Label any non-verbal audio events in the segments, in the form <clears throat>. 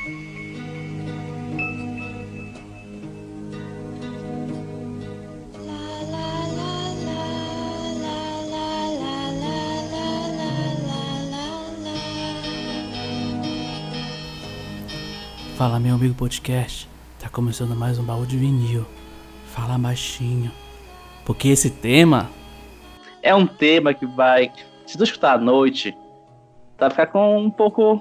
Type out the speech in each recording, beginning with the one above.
Fala meu amigo podcast, tá começando mais um baú de vinil. Fala baixinho, porque esse tema é um tema que vai, se tu escutar à noite, tá ficar com um pouco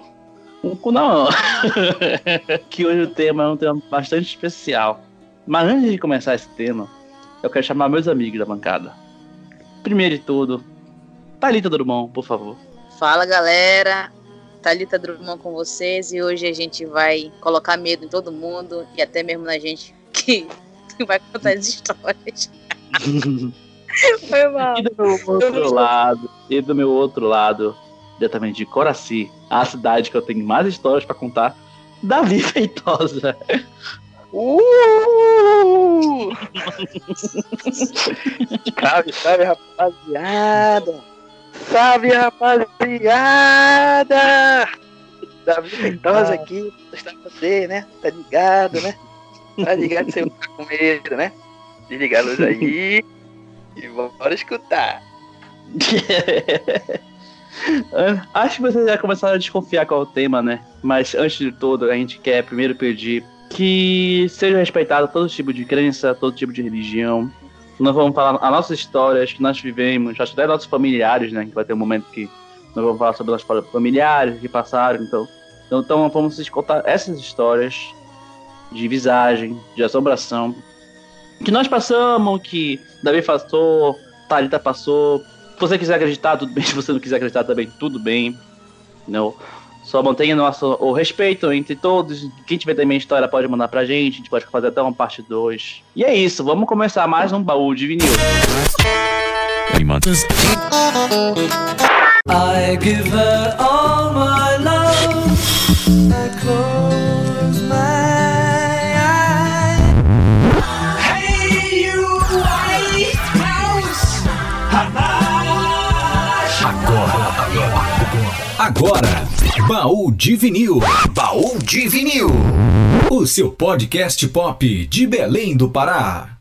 um cu <laughs> que hoje o tema é um tema bastante especial. Mas antes de começar esse tema, eu quero chamar meus amigos da bancada. Primeiro de tudo, Thalita Drummond, por favor. Fala galera, Thalita Drummond com vocês e hoje a gente vai colocar medo em todo mundo e até mesmo na gente que <laughs> vai contar as histórias. <laughs> Foi mal. E do meu outro lado, e do meu outro lado, diretamente de Coraci, a cidade que eu tenho mais histórias para contar, Davi <laughs> Feitosa. Uh! salve, salve, rapaziada! Salve, rapaziada! Davi Feitosa aqui, está você, né? Tá ligado, né? Tá ligado, você tá com medo, né? Desliga a luz aí <laughs> e bora escutar. <laughs> Acho que vocês já começaram a desconfiar qual é o tema, né? Mas antes de tudo, a gente quer primeiro pedir que seja respeitado todo tipo de crença, todo tipo de religião. Nós vamos falar as nossas histórias que nós vivemos, acho até nossos familiares, né? Que vai ter um momento que nós vamos falar sobre nossos familiares que passaram, então. Então, então vamos escutar essas histórias de visagem, de assombração, que nós passamos, que Davi passou, Thalita passou. Se você quiser acreditar, tudo bem. <laughs> Se você não quiser acreditar também, tudo bem. Não. Só mantenha nosso, o respeito entre todos. Quem tiver também história pode mandar pra gente. A gente pode fazer até uma parte 2. E é isso, vamos começar mais um baú de vinil. I give her all my love. Agora. Baú de Vinil. Baú de Vinil. O seu podcast pop de Belém do Pará.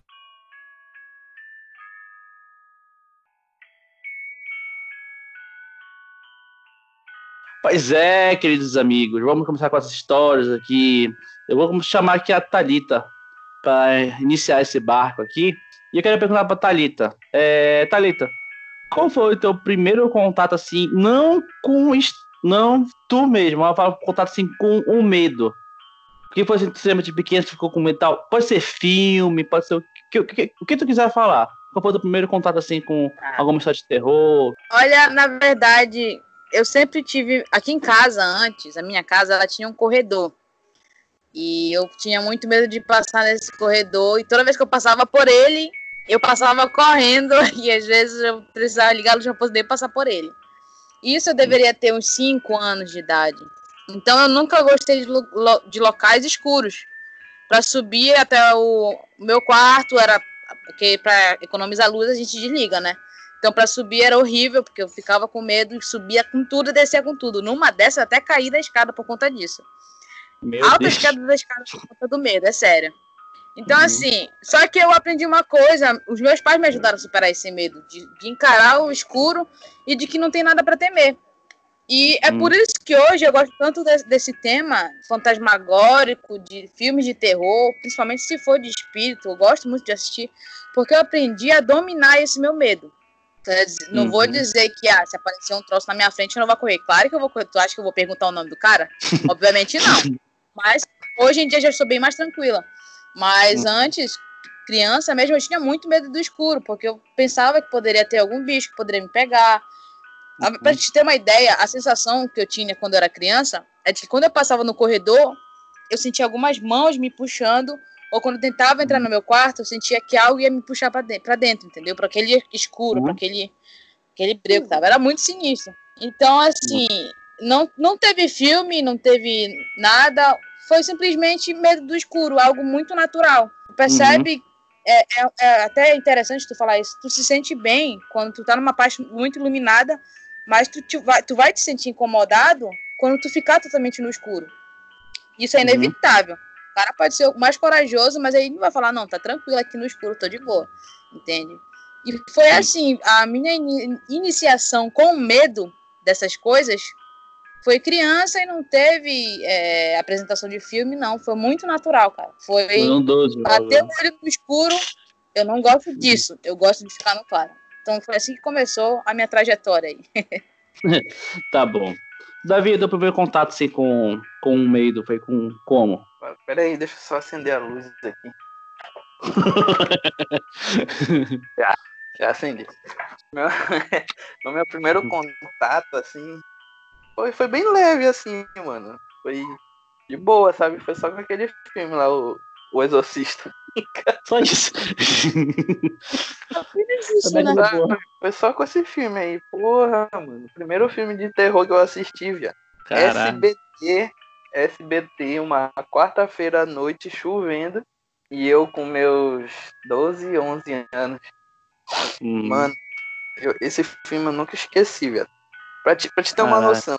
Pois é, queridos amigos, vamos começar com as histórias aqui. Eu vou chamar aqui a Talita para iniciar esse barco aqui. E eu quero perguntar para Talita, é, Talita, qual foi o teu primeiro contato assim, não com não, tu mesmo. Ela fala contato assim com o medo. Porque foi assim, você de pequeno, você ficou com medo tal. Pode ser filme, pode ser o que, o que, o que tu quiser falar. Qual foi o teu primeiro contato assim com alguma história de terror? Olha, na verdade, eu sempre tive. Aqui em casa, antes, a minha casa, ela tinha um corredor. E eu tinha muito medo de passar nesse corredor. E toda vez que eu passava por ele, eu passava correndo. <laughs> E às vezes eu precisava ligar a luz pra poder passar por ele. Isso eu deveria ter uns 5 anos de idade. Então eu nunca gostei de, lo de locais escuros. Para subir até o meu quarto era porque para economizar luz a gente desliga, né? Então para subir era horrível porque eu ficava com medo e subia com tudo e descia com tudo. Numa dessas até caí da escada por conta disso. Meu Alta Deus. escada da escada por conta do medo, é sério. Então, uhum. assim, só que eu aprendi uma coisa, os meus pais me ajudaram a superar esse medo, de, de encarar o escuro e de que não tem nada para temer. E é uhum. por isso que hoje eu gosto tanto desse, desse, tema fantasmagórico, de filmes de terror, principalmente se for de espírito, eu gosto muito de assistir, porque eu aprendi a dominar esse meu medo. Não uhum. vou dizer que ah, se aparecer um troço na minha frente eu não vou correr. Claro que eu vou correr. Tu acha que eu vou perguntar o nome do cara? <laughs> Obviamente não. Mas hoje em dia já estou bem mais tranquila. Mas hum. antes, criança mesmo, eu tinha muito medo do escuro, porque eu pensava que poderia ter algum bicho que poderia me pegar. Uhum. Pra gente ter uma ideia, a sensação que eu tinha quando eu era criança é de que quando eu passava no corredor, eu sentia algumas mãos me puxando, ou quando eu tentava entrar no meu quarto, eu sentia que algo ia me puxar para dentro, pra dentro, entendeu? Para aquele escuro, uhum. para aquele, aquele breu que tava. Era muito sinistro. Então, assim, não, não teve filme, não teve nada foi simplesmente medo do escuro, algo muito natural. Percebe? Uhum. É, é, é, até interessante tu falar isso. Tu se sente bem quando tu tá numa parte muito iluminada, mas tu, vai, tu vai te sentir incomodado quando tu ficar totalmente no escuro. Isso é Uhum. inevitável. O cara pode ser mais corajoso, mas aí não vai falar, não, tá tranquilo aqui no escuro, tô de boa. Entende? E foi assim, a minha ini- iniciação com medo dessas coisas foi criança e não teve é, apresentação de filme, não. Foi muito natural, cara. Foi Foi um 12. bater o olho no escuro. Eu não gosto disso. Eu gosto de ficar no claro. Então foi assim que começou a minha trajetória aí. <laughs> Tá bom. Davi, teu primeiro contato assim, com, com o medo foi com como? Pera aí, deixa eu só acender a luz aqui. <laughs> Já acendi. Meu, <laughs> no meu primeiro contato, assim, foi, foi bem leve, assim, mano. Foi de boa, sabe? Foi só com aquele filme lá, o, o Exorcista. <laughs> Só isso. Né? Boa. Foi só com esse filme aí. Porra, mano. Primeiro filme de terror que eu assisti, viado. Caralho. SBT, SBT, uma quarta-feira à noite chovendo. E eu com meus 12, 11 anos. Hum. Mano, eu- esse filme eu nunca esqueci, velho. Pra te, pra te ter uma noção,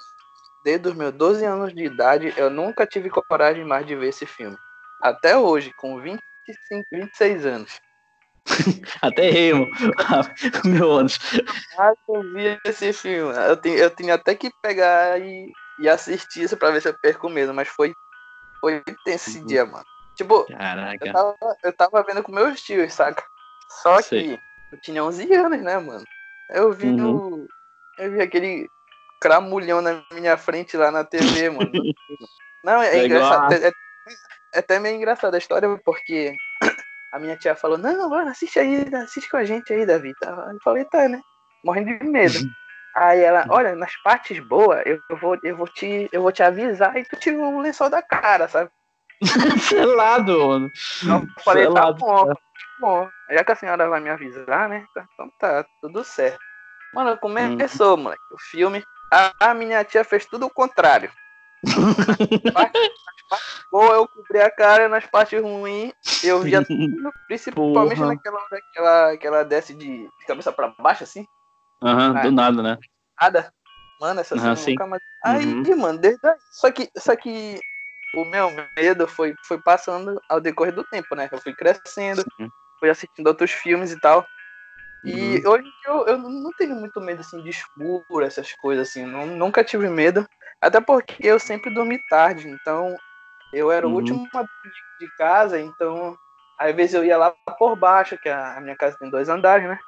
desde os meus 12 anos de idade, eu nunca tive coragem mais de ver esse filme. Até hoje, com 25, 26 anos. <laughs> Até errei. <laughs> Meu. Ah, eu vi esse filme. Eu tinha, eu tinha até que pegar e, e assistir isso pra ver se eu perco medo, mas foi, foi tenso esse Uhum. dia, mano. Tipo, eu tava, eu tava vendo com meus tios, saca? Só Sei. que eu tinha 11 anos, né, mano? Eu vi Uhum. o. Eu vi aquele cramulhão na minha frente lá na TV, mano. <laughs> Não, é, É engraçado. É, é- é até meio engraçada a história, porque a minha tia falou, não, mano, assiste aí, assiste com a gente aí, Davi. Tá? Eu falei, tá, né? Morrendo de medo. Aí ela, olha, nas partes boas, eu, vou, eu, vou te, eu vou te avisar e tu tira um lençol da cara, sabe? <laughs> Selado, mano. Eu falei, tá Selado. bom, tá bom. Já que a senhora vai me avisar, né? Então tá, tudo certo. Mano, começou, moleque, o filme. A, a minha tia fez tudo o contrário. Nas partes, nas partes boas eu cobri a cara, nas partes ruins eu via tudo, principalmente Porra. naquela hora que ela, que ela desce de, de cabeça pra baixo, assim, Aham, do nada, né? nada. Mano, essa cena nunca mais. Aí, Uhum. mano, desde aí. Só que, só que o meu medo foi, foi passando ao decorrer do tempo, né? Eu fui crescendo, Sim. fui assistindo outros filmes e tal. E Uhum. hoje eu, eu não tenho muito medo assim de escuro, essas coisas assim. Não, nunca tive medo. Até porque eu sempre dormi tarde, então eu era o Uhum. último a dormir de, de casa, então às vezes eu ia lá por baixo, que a, a minha casa tem dois andares, né?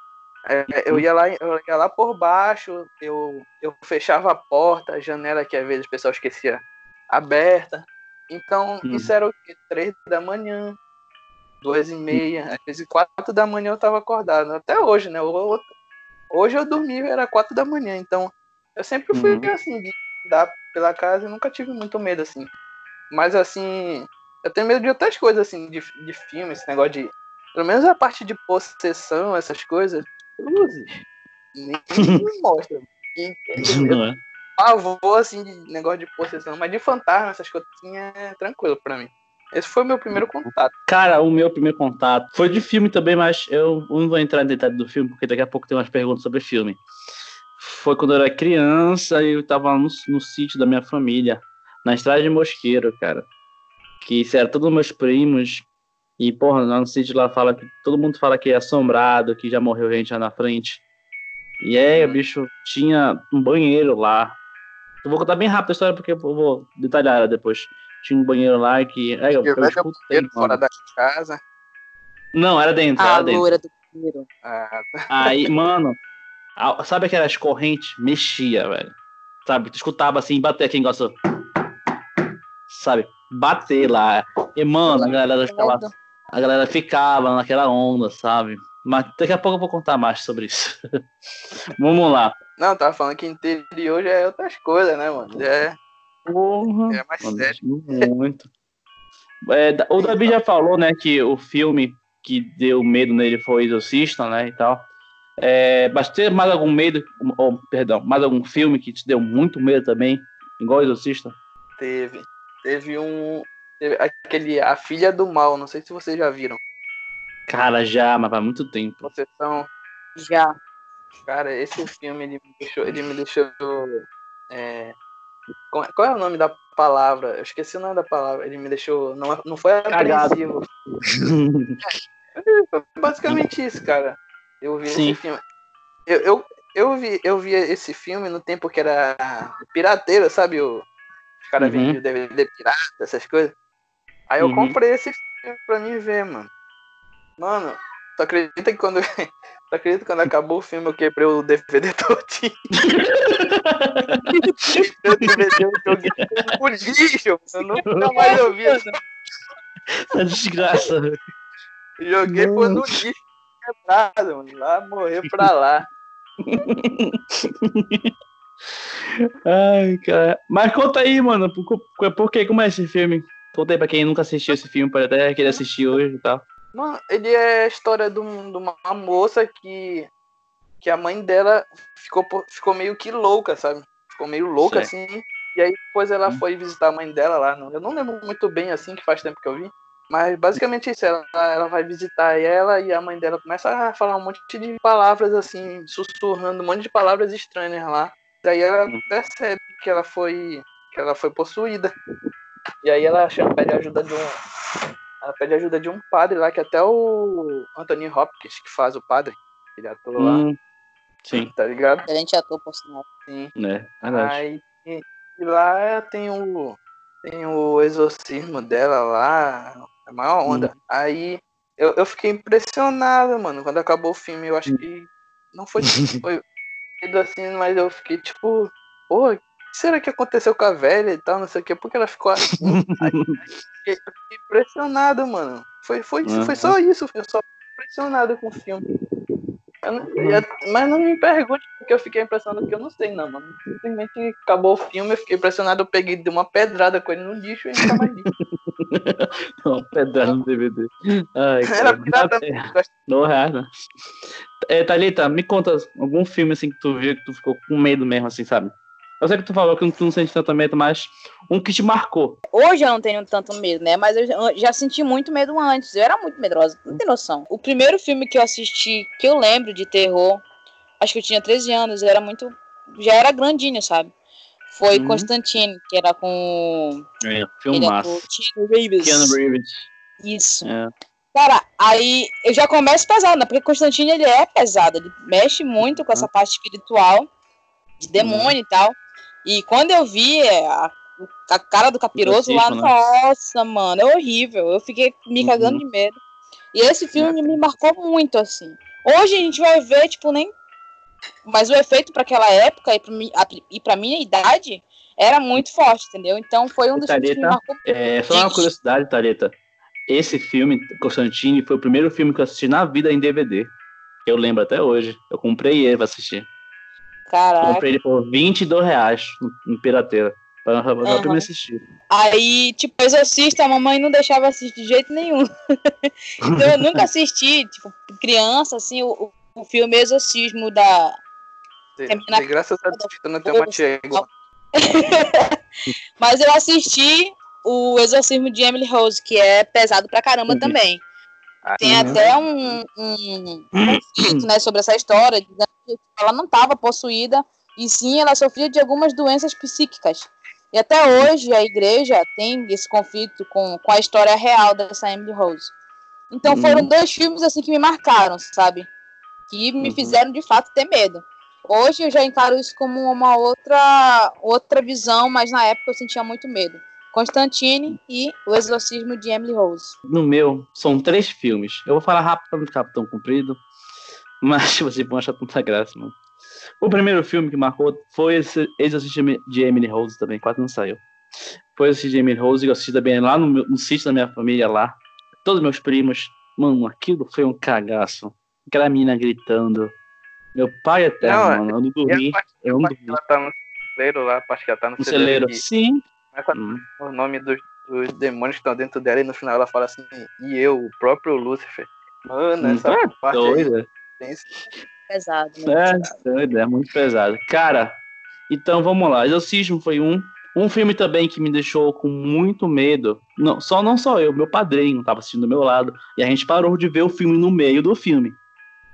É, Eu ia lá, eu ia lá por baixo, eu, eu fechava a porta, a janela que às vezes o pessoal esquecia aberta. Então, Hum. isso era o quê? Três da manhã, duas e meia, às vezes quatro da manhã eu tava acordado. Até hoje, né? Hoje eu dormi, era quatro da manhã, então eu sempre fui Uhum. assim, de andar pela casa e nunca tive muito medo, assim. Mas assim, eu tenho medo de outras coisas, assim, de, de filme, esse negócio de. Pelo menos a parte de possessão, essas coisas. Cruzes. Nem <laughs> me mostra. E, Não é? pavor, assim, de negócio de possessão, mas de fantasma, essas coisas assim, é tranquilo pra mim. Esse foi o meu primeiro contato. Cara, o meu primeiro contato foi de filme também, mas eu não vou entrar em detalhe do filme, porque daqui a pouco tem umas perguntas sobre filme. Foi quando eu era criança e eu tava no, no sítio da minha família, na estrada de Mosqueiro, cara. Que isso era todos meus primos. E, porra, lá no sítio lá fala que todo mundo fala que é assombrado, que já morreu gente lá na frente. E é, bicho, tinha um banheiro lá. Eu vou contar bem rápido a história porque eu vou detalhar ela depois. Tinha um banheiro lá que. É, eu, eu escutei, banheiro fora da casa. Não, era dentro, A era dentro. loura do primeiro. Ah, tá. Aí, mano, a- sabe aquelas correntes? Mexia, velho. Sabe? Tu escutava assim, bater quem gosta. Sabe? Bater lá. E, mano, a galera ficava, a galera ficava naquela onda, sabe? Mas daqui a pouco eu vou contar mais sobre isso. <laughs> Vamos lá. Não, tava falando que interior já é outras coisas, né, mano? Já é, Porra. é mais sério. Muito. <laughs> É, o Davi já falou, né, que o filme que deu medo nele foi Exorcista, né, e tal. É, mas teve mais algum medo, ou, perdão, mais algum filme que te deu muito medo também, igual Exorcista? Teve. Teve um. teve aquele A Filha do Mal, não sei se vocês já viram. Cara, já, mas faz muito tempo. Possessão. Já. Cara, esse filme ele me deixou. Ele me deixou. é, Qual é o nome da palavra? Eu esqueci o nome da palavra. Ele me deixou. Não, não foi apreensivo. É, basicamente isso, cara. Eu vi Sim. esse filme. Eu, eu, eu, vi, eu vi esse filme no tempo que era pirateiro, sabe? O, os caras uhum. vendiam DVD pirata, essas coisas. Aí eu uhum. comprei esse filme pra mim ver, mano. Mano, tu acredita que quando. Tu acredita que quando acabou o filme eu quebrei o DVD <laughs> todinho? o DVD eu joguei no lixo, eu nunca mais ouvi essa. Desgraça. Joguei foi no lixo quebrado, mano. Lá morreu pra lá. Ai, cara. Mas conta aí, mano, por, por que, como é esse filme? Conta aí pra quem nunca assistiu esse filme, pode até querer assistir hoje e tal. Mano, ele é a história de, um, de uma moça que, que a mãe dela ficou, ficou meio que louca, sabe? Ficou meio louca, assim. E aí depois ela hum. foi visitar a mãe dela lá. Eu não lembro muito bem, assim, que faz tempo que eu vi. Mas basicamente isso, ela, ela vai visitar ela e a mãe dela começa a falar um monte de palavras assim, sussurrando um monte de palavras estranhas lá. Daí ela hum. percebe que ela foi que ela foi possuída. E aí ela chama, pede ajuda de um ela pede ajuda de um padre lá que até o Anthony Hopkins que faz o padre, ele atua hum, lá. Sim. Tá ligado? Excelente ator por sinal. Sim. É, verdade. Aí e, e lá tem o tem o exorcismo dela lá, é maior onda. Hum. Aí eu, eu fiquei impressionado, mano, quando acabou o filme. Eu acho que não foi, <laughs> foi assim, mas eu fiquei tipo, pô, será que aconteceu com a velha e tal, não sei o que, porque ela ficou <laughs> assim. Impressionado, mano. Foi, foi, uhum. foi só isso, eu só impressionado com o filme. Não, eu, mas não me pergunte porque eu fiquei impressionado, porque eu não sei, não, mano. Simplesmente acabou o filme, eu fiquei impressionado, eu peguei de uma pedrada com ele no lixo e mais vi. não, <laughs> pedrada no DVD. Ai, Era pirata Não, é, é, Thalita, me conta algum filme assim que tu viu que tu ficou com medo mesmo, assim, sabe? Eu sei que tu falou que tu não sente tanto medo, mas um que te marcou. Hoje eu não tenho tanto medo, né? Mas eu já senti muito medo antes. Eu era muito medrosa, não tem noção. O primeiro filme que eu assisti, que eu lembro de terror, acho que eu tinha 13 anos, eu era muito. Já era grandinho, sabe? Foi uhum. Constantine, que era com. É, filmaço. Keanu Reeves. Keanu Reeves. Isso. É. Cara, aí eu já começo pesado, né? Porque Constantine ele é pesado, ele mexe muito com essa parte espiritual, de demônio uhum. e tal. E quando eu vi é, a, a cara do capiroto lá, né? nossa, mano, é horrível. Eu fiquei me uhum. cagando de medo. E esse filme é. me marcou muito, assim. Hoje a gente vai ver, tipo, nem. Mas o efeito para aquela época e e pra minha idade era muito forte, entendeu? Então foi um dos Tareta, filmes que me marcou É, só uma curiosidade, Tareta. Esse filme, Constantine, foi o primeiro filme que eu assisti na vida em DVD. Eu lembro até hoje. Eu comprei ele pra assistir. Caraca. Comprei ele por 22 reais no Pirateira. Pra, pra uhum. assistir. Aí, tipo, Exorcista, a mamãe não deixava assistir de jeito nenhum. <laughs> então eu nunca assisti, tipo, criança, assim, o, o filme Exorcismo da. De, de graças a Deus, não tem uma tia igual. Mas eu assisti o Exorcismo de Emily Rose, que é pesado pra caramba uhum. também. Ah, tem uhum. até um, um conflito né, sobre essa história, dizendo que ela não estava possuída, e sim ela sofria de algumas doenças psíquicas. E até hoje a igreja tem esse conflito com, com a história real dessa Emily Rose. Então foram uhum. dois filmes assim que me marcaram, sabe? Que me uhum. fizeram de fato ter medo. Hoje eu já encaro isso como uma outra outra visão, mas na época eu sentia muito medo. Constantine e O Exorcismo de Emily Rose. No meu, são três filmes. Eu vou falar rápido para não ficar tão comprido, mas vocês vão achar tanta graça, mano. O primeiro filme que marcou foi esse Exorcismo de Emily Rose também, quase não saiu. Foi esse de Emily Rose, que eu assisti também lá no, meu, no sítio da minha família lá. Todos meus primos. Mano, aquilo foi um cagaço. Aquela menina gritando. Meu pai eterno, não, mano. Eu não dormi. Eu não dormi. Ela tá no celeiro lá, acho que ela tá no, no celeiro. celeiro. Sim, é hum. o nome dos, dos, demônios que estão dentro dela e no final ela fala assim, e eu, o próprio Lúcifer. Mano, essa hum, parte doida. Aí, pesado, é, doido, é muito pesado. Cara, então vamos lá. Exorcismo foi um. Um filme também que me deixou com muito medo. Não, só não só eu, meu padrinho estava assistindo do meu lado. E a gente parou de ver o filme no meio do filme.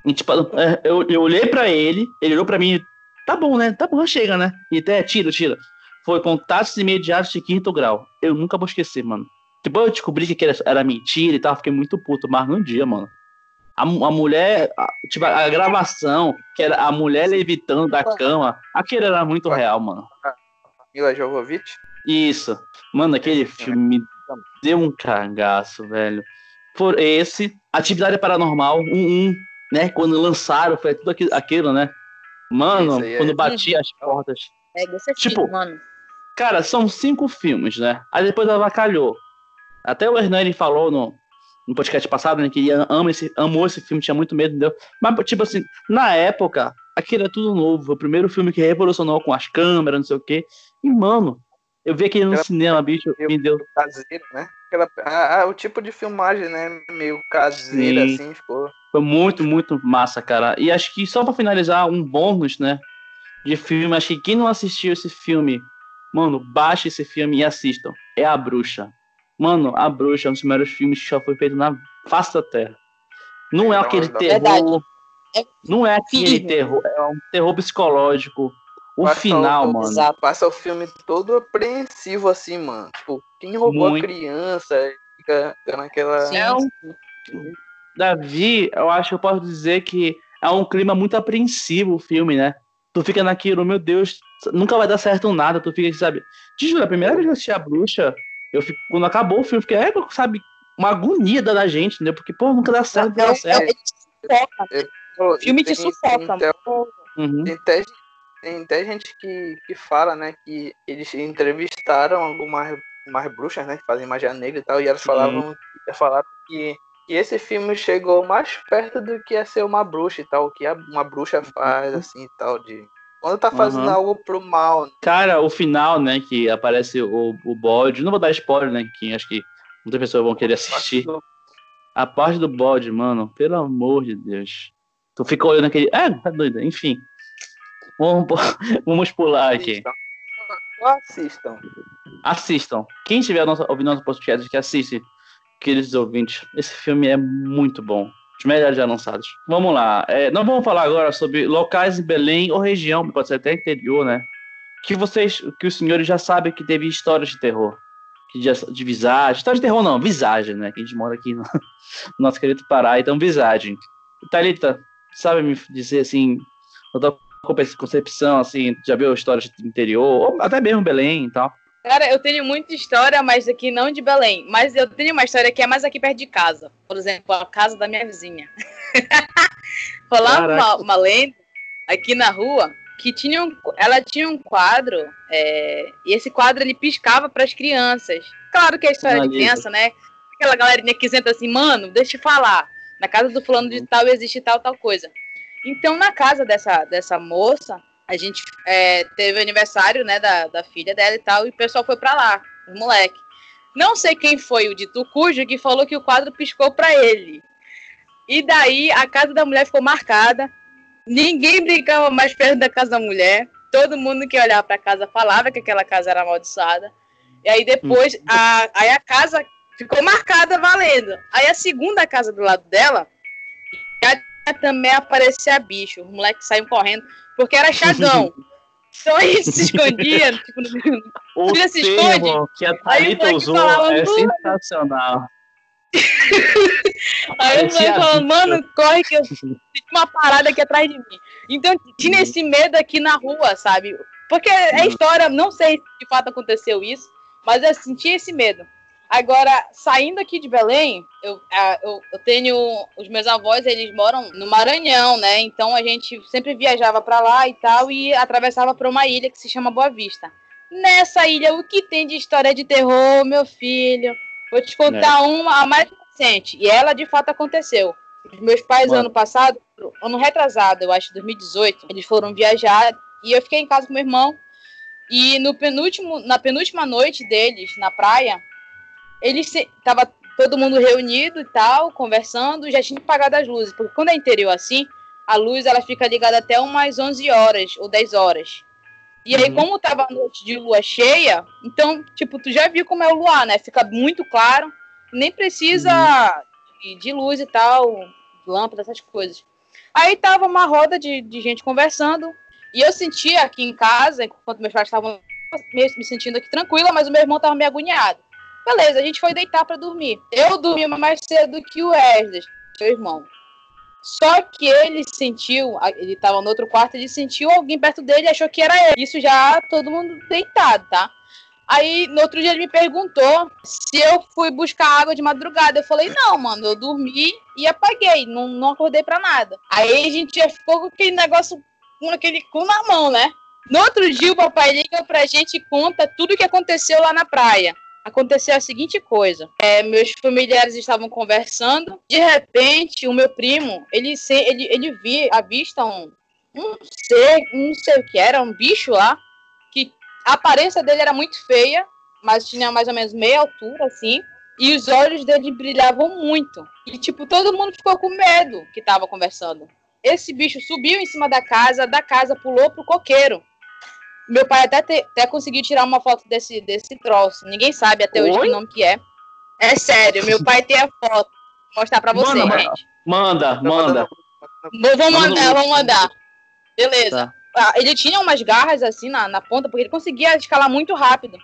A gente parou, é, eu, eu olhei para ele, ele olhou para mim, tá bom, né? Tá bom, chega, né? E até tira, tira foi Contatos Imediatos de Quinto Grau. Eu nunca vou esquecer, mano. Depois eu descobri que era, era mentira e tal, fiquei muito puto, mas num dia, mano. A, a mulher, a, tipo, a gravação, que era a mulher levitando da cama, aquele era muito real, mano. Mila Jovovich? Isso. Mano, aquele filme me deu um cagaço, velho. Por esse, Atividade Paranormal 1-1, né? Quando lançaram, foi tudo aquilo, aquilo né? Mano, aí é- quando batia as portas. É, desse Tipo, tipo, mano. Cara, são cinco filmes, né? Aí depois avacalhou. Até o Hernani falou no, no podcast passado, né? Que ama esse, amou esse filme, tinha muito medo, entendeu? Mas, tipo assim, na época, aquilo era tudo novo. Foi o primeiro filme que revolucionou com as câmeras, não sei o quê. E, mano, eu vi aquele no Era- cinema, bicho, me deu. Caseiro, né? Aquela, ah, ah, o tipo de filmagem, né? Meio caseira, Sim. assim, ficou. Foi muito, muito massa, cara. E acho que só pra finalizar, um bônus, né? De filme, acho que quem não assistiu esse filme, mano, baixe esse filme e assistam. É A Bruxa. Mano, A Bruxa é um dos primeiros filmes que já foi feito na face da Terra. Não é Não, aquele não. terror. Verdade. É Não é aquele terror. É um terror psicológico. O Passa final, o- mano. Exato. Passa o filme todo apreensivo, assim, mano. Tipo, quem roubou Muito. a criança? Fica, fica naquela. Sim, É um-. Davi, eu acho que eu posso dizer que é um clima muito apreensivo o filme, né? Tu fica naquilo, meu Deus, nunca vai dar certo nada, tu fica, sabe? Te juro, a primeira vez que eu assisti a bruxa, eu fico, quando acabou o filme, eu fiquei, é, sabe, uma agonia da gente, entendeu? Porque, pô, nunca dá certo, nunca É, dá é, certo. Pô, O filme tem- te sufoca. Tem, até- Uhum. tem até, tem até gente que, que fala, né, que eles entrevistaram algumas mais bruxas, né, que fazem magia negra e tal, e elas falavam, falaram que, que esse filme chegou mais perto do que é ser uma bruxa e tal, o que a- uma bruxa faz, assim, e tal, de... Quando tá fazendo Uhum. algo pro mal, né? Cara, o final, né, que aparece o, o bode, não vou dar spoiler, né, que acho que muitas pessoas vão querer assistir. A parte do bode, mano, pelo amor de Deus. Tu fica olhando aquele. É, tá doido, enfim. Vamos, <laughs> vamos pular aqui. Assistam. Assistam. Quem estiver nosso, ouvindo nosso podcast, que assiste, queridos ouvintes, esse filme é muito bom. Os melhores lançados. Vamos lá. É, nós vamos falar agora sobre locais em Belém ou região, pode ser até interior, né? Que vocês, que os senhores já sabem que teve histórias de terror. Que de, de visagem. História de terror não, visagem, né? Que a gente mora aqui no, no nosso querido Pará, então visagem. Thalita, sabe me dizer assim, a tua concepção, assim, já viu histórias de interior, ou até mesmo Belém e tal? Cara, eu tenho muita história, mas aqui não de Belém. Mas eu tenho uma história que é mais aqui perto de casa. Por exemplo, a casa da minha vizinha. <laughs> Caraca. uma, uma lenda aqui na rua que tinha um, ela tinha um quadro é, e esse quadro ele piscava para as crianças. Claro que é história de criança, né? Aquela galerinha que senta assim, mano, deixa eu falar. Na casa do fulano de tal existe tal, tal coisa. Então, na casa dessa, dessa moça, a gente é, teve aniversário, né, da, da filha dela e tal, e o pessoal foi pra lá, os moleque. Não sei quem foi o dito cujo que falou que o quadro piscou pra ele. E daí a casa da mulher ficou marcada. Ninguém brincava mais perto da casa da mulher. Todo mundo que olhava pra casa falava que aquela casa era amaldiçoada. E aí depois a, aí a casa ficou marcada valendo. Aí a segunda casa do lado dela <laughs> também aparecia bicho. Os moleques saíam correndo porque era chagão. Então eles se escondiam, tipo, O Filha, se termo que a Thalita usou falava, é sensacional. <laughs> Aí moleque falando, mano, corre que eu tinha uma parada aqui atrás de mim. Então tinha esse medo aqui na rua, sabe? Porque é Uhum. história, não sei se de fato aconteceu isso, mas eu senti esse medo. Agora, saindo aqui de Belém, eu, eu, eu tenho. Os meus avós, eles moram no Maranhão, né? Então a gente sempre viajava pra lá e tal, e atravessava pra uma ilha que se chama Boa Vista. Nessa ilha, o que tem de história de terror, meu filho? Vou te contar uma, a mais recente. E ela de fato aconteceu. Os meus pais, Mano. ano passado, ano retrasado, eu acho, 2018, eles foram viajar e eu fiquei em casa com meu irmão. E no penúltimo, na penúltima noite deles, na praia, eles se, tava todo mundo reunido e tal, conversando, já tinha apagado as luzes, porque quando é interior assim, a luz ela fica ligada até umas 11 horas ou 10 horas. E aí, Uhum. como tava a noite de lua cheia, então, tipo, tu já viu como é o luar, né? Fica muito claro, nem precisa de, de luz e tal, lâmpada, essas coisas. Aí tava uma roda de, de gente conversando, e eu sentia aqui em casa, enquanto meus pais estavam me, me sentindo aqui tranquila, mas o meu irmão tava meio agoniado. Beleza, a gente foi deitar para dormir. Eu dormi mais cedo que o Wesley, seu irmão. Só que ele sentiu, ele tava no outro quarto, ele sentiu alguém perto dele achou que era ele. Isso já todo mundo deitado, tá? Aí, no outro dia, ele me perguntou se eu fui buscar água de madrugada. Eu falei, não, mano, eu dormi e apaguei, não, não acordei pra nada. Aí a gente já ficou com aquele negócio, com aquele cu na mão, né? No outro dia, o papai liga pra gente e conta tudo o que aconteceu lá na praia aconteceu a seguinte coisa: é, meus familiares estavam conversando, de repente, o meu primo, ele ele, ele via à vista um, um ser, não sei o que era, um bicho lá, que a aparência dele era muito feia, mas tinha mais ou menos meia altura, assim, e os olhos dele brilhavam muito. E, tipo, todo mundo ficou com medo que tava conversando. Esse bicho subiu em cima da casa, da casa pulou pro coqueiro. Meu pai até, te, até conseguiu tirar uma foto desse, desse troço. Ninguém sabe até hoje que nome que é. É sério, meu pai tem a foto. Vou mostrar pra você, manda, gente. Manda, manda. Vou, vou mandar, vou mandar. Beleza. Tá. ele tinha umas garras assim na, na ponta, porque ele conseguia escalar muito rápido.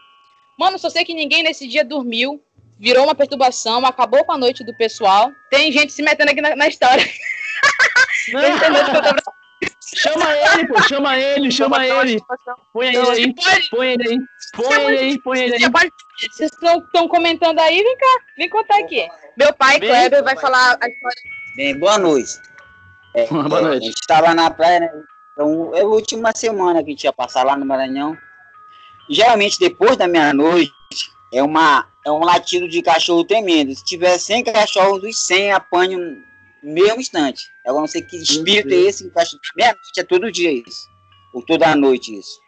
Mano, só sei que ninguém nesse dia dormiu. Virou uma perturbação, acabou com a noite do pessoal. Tem gente se metendo aqui na, na história. <laughs> Não. <laughs> Chama ele, pô, chama ele, chama ele. Põe ele aí, põe ele aí, põe ele aí, põe ele aí. Vocês estão comentando aí, vem cá, vem contar aqui. Meu pai, Kleber, vai falar a história. Bem, boa noite. É, <laughs> boa noite. A gente lá na praia, né? Então, é a última semana que a gente ia passar lá no Maranhão. Geralmente, depois da meia-noite, é, uma, é um latido de cachorro tremendo. Se tiver 100 cachorros, dos 100 apanham no mesmo instante. Eu não sei que espírito é esse que faz meia-noite, é todo dia isso. Ou toda noite isso.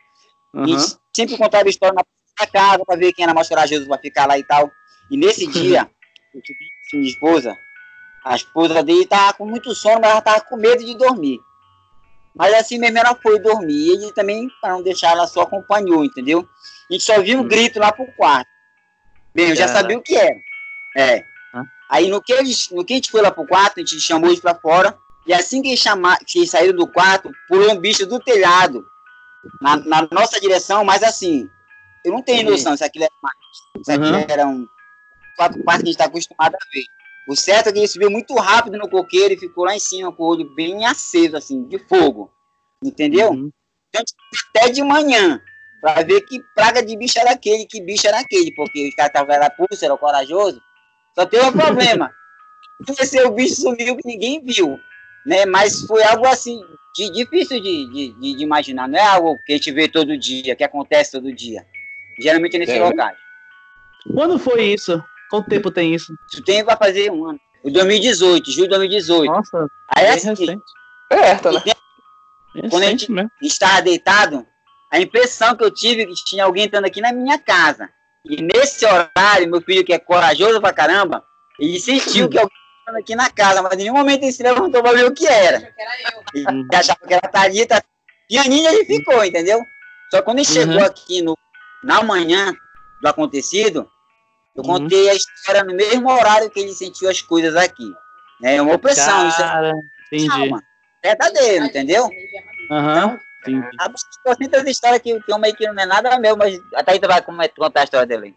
Uhum. E sempre contava história na casa para ver quem era mais corajoso para ficar lá e tal. E nesse dia, eu tive minha esposa, a esposa dele estava com muito sono, mas ela estava com medo de dormir. Mas assim mesmo ela foi dormir. E ele também, para não deixar, ela só acompanhou, entendeu? A gente só viu um grito lá pro quarto. Bem, eu já sabia o que era. É. Aí no que, eles, no que a gente foi lá pro quarto, a gente chamou eles para fora. E assim que eles, chama, que saíram do quarto, pulou um bicho do telhado na, na nossa direção, mas assim, eu não tenho noção se aquilo era mais. Se aquilo uhum. era um quatro partes que a gente está acostumado a ver. O certo é que ele subiu muito rápido no coqueiro e ficou lá em cima com o olho bem aceso, assim, de fogo. Entendeu? Uhum. Então, até de manhã, para ver que praga de bicho era aquele, que bicho era aquele, porque os caras estavam era pulso, era corajoso. Só tem um problema. <laughs> Esse o bicho sumiu que ninguém viu. Né? Mas foi algo assim, de, difícil de, de, de, imaginar. Não é algo que a gente vê todo dia, que acontece todo dia. Geralmente nesse é. local. Quando foi isso? Quanto tempo tem isso? Isso tem vai fazer um ano. O 2018, julho de 2018. Nossa, Aí é assim, recente. Perto, né? Quando a gente mesmo. estava deitado, a impressão que eu tive é que tinha alguém entrando aqui na minha casa. E nesse horário, meu filho, que é corajoso pra caramba, ele sentiu que alguém <laughs> aqui na casa, mas em nenhum momento ele se levantou pra ver o que era. Ele achava que era Thalita. Pianinho ele ficou, entendeu? Só que quando ele uhum. chegou aqui no, na manhã do acontecido, eu uhum. contei a história no mesmo horário que ele sentiu as coisas aqui. É uma opressão. Cara, isso é entendi. verdadeiro, entendeu? Aham. Uhum. Entendi. Eu sinto essa história que tem uma aí que não é nada meu, mas a Thaíta vai contar a história dele.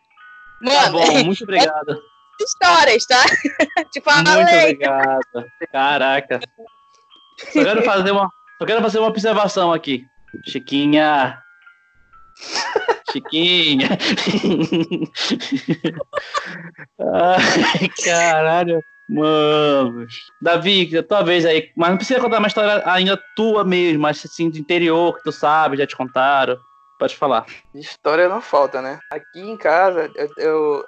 Tá bom, muito <laughs> obrigado. Histórias, tá? <laughs> tipo, muito obrigado. Caraca. Só quero fazer uma, só quero fazer uma observação aqui. Chiquinha. Chiquinha. <laughs> Ai, caralho. Mano. Davi, é tua vez aí. Mas não precisa contar uma história ainda tua mesmo, mas assim, do interior que tu sabe, já te contaram. Pode falar. História não falta, né? Aqui em casa, eu, eu,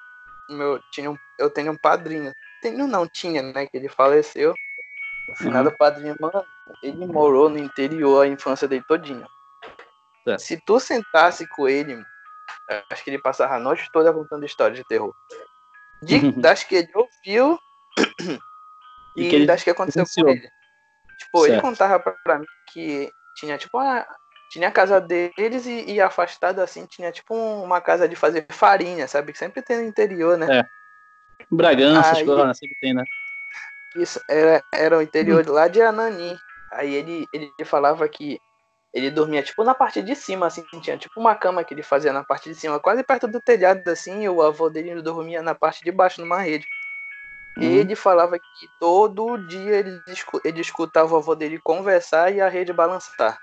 meu, tinha um, eu tenho um padrinho. Tenho não, tinha, né? Que ele faleceu. O final uhum. do padrinho, mano, ele morou no interior a infância dele todinha. É. Se tu sentasse com ele, acho que ele passava a noite toda contando histórias de terror. De, das que ele ouviu e, que ele das que aconteceu com ele. Tipo, certo. ele contava pra, pra, mim que tinha, tipo, a, tinha a casa deles e, e afastado assim, tinha tipo uma casa de fazer farinha, sabe? Que sempre tem no interior, né? É. Bragança, Aí, coisas, sempre tem, né? Isso, era, era o interior hum. lá de Anani. Aí ele, ele falava que ele dormia, tipo, na parte de cima, assim, tinha tipo uma cama que ele fazia na parte de cima, quase perto do telhado, assim, e o avô dele dormia na parte de baixo, numa rede. Uhum. Ele falava que todo dia ele, ele escutava o avô dele conversar e a rede balançar.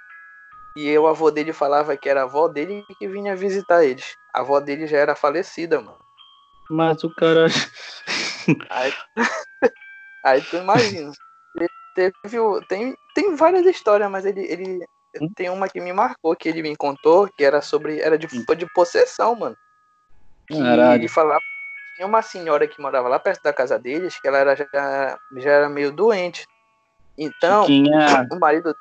E o avô dele falava que era a avó dele que vinha visitar eles. A avó dele já era falecida, mano. Mas o cara. Aí, <laughs> aí tu imagina. Ele Teve, tem, tem várias histórias, mas ele, ele tem uma que me marcou, que ele me contou, que era sobre. Era de, de possessão, mano. Caralho. ele falava. Tinha uma senhora que morava lá perto da casa deles, que ela era, já, já era meio doente. Então, Tinha. o marido.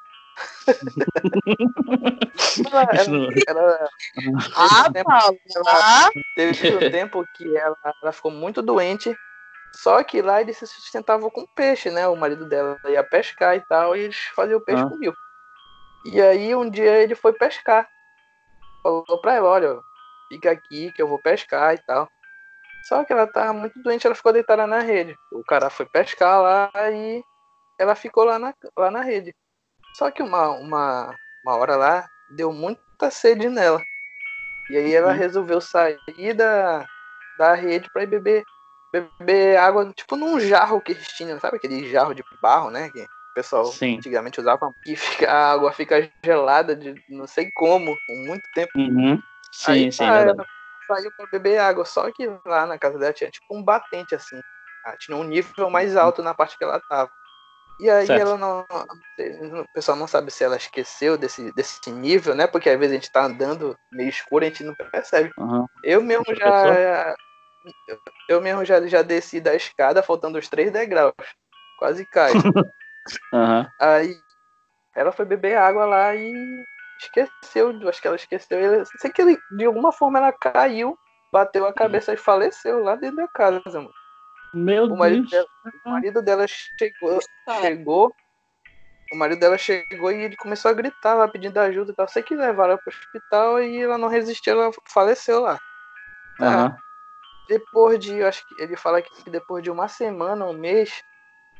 Ela, Ah, tempo- Teve um <laughs> tempo que ela, ela ficou muito doente. Só que lá eles se sustentavam com peixe, né? O marido dela ia pescar e tal, e eles faziam peixe Ah. com mil. E aí um dia ele foi pescar. Falou pra ela, olha, fica aqui que eu vou pescar e tal. Só que ela tava muito doente, ela ficou deitada na rede. O cara foi pescar lá e ela ficou lá na, lá na rede. Só que uma, uma, uma hora lá deu muita sede nela. E aí ela Uhum. resolveu sair da, da rede pra ir beber, beber água, tipo num jarro que eles tinham, sabe aquele jarro de barro, né? Que o pessoal Sim. antigamente usava. Que <laughs> fica, a água fica gelada de não sei como, por muito tempo. Uhum. Sim, Aí sim, tá, ela saiu pra beber água, só que lá na casa dela tinha tipo um batente assim. Ela tinha um nível mais alto na parte que ela tava. E aí Certo. ela não, O pessoal não sabe se ela esqueceu desse, desse nível, né? Porque às vezes a gente tá andando meio escuro e a gente não percebe. Uhum. Eu mesmo Já já. Eu, eu mesmo já, já desci da escada, faltando os três degraus. Quase cai. <laughs> Uhum. Aí ela foi beber água lá e esqueceu, acho que ela esqueceu. Ela, sei que ele, de alguma forma ela caiu, bateu a cabeça e faleceu lá dentro da casa, mano. Meu O marido, Deus. dela, o marido dela chegou, chegou, o marido dela chegou e ele começou a gritar lá pedindo ajuda e tal. Sei que levaram ela pro hospital e ela não resistiu, ela faleceu lá. Tá. Aham. Depois de, eu acho que ele fala que depois de uma semana, um mês,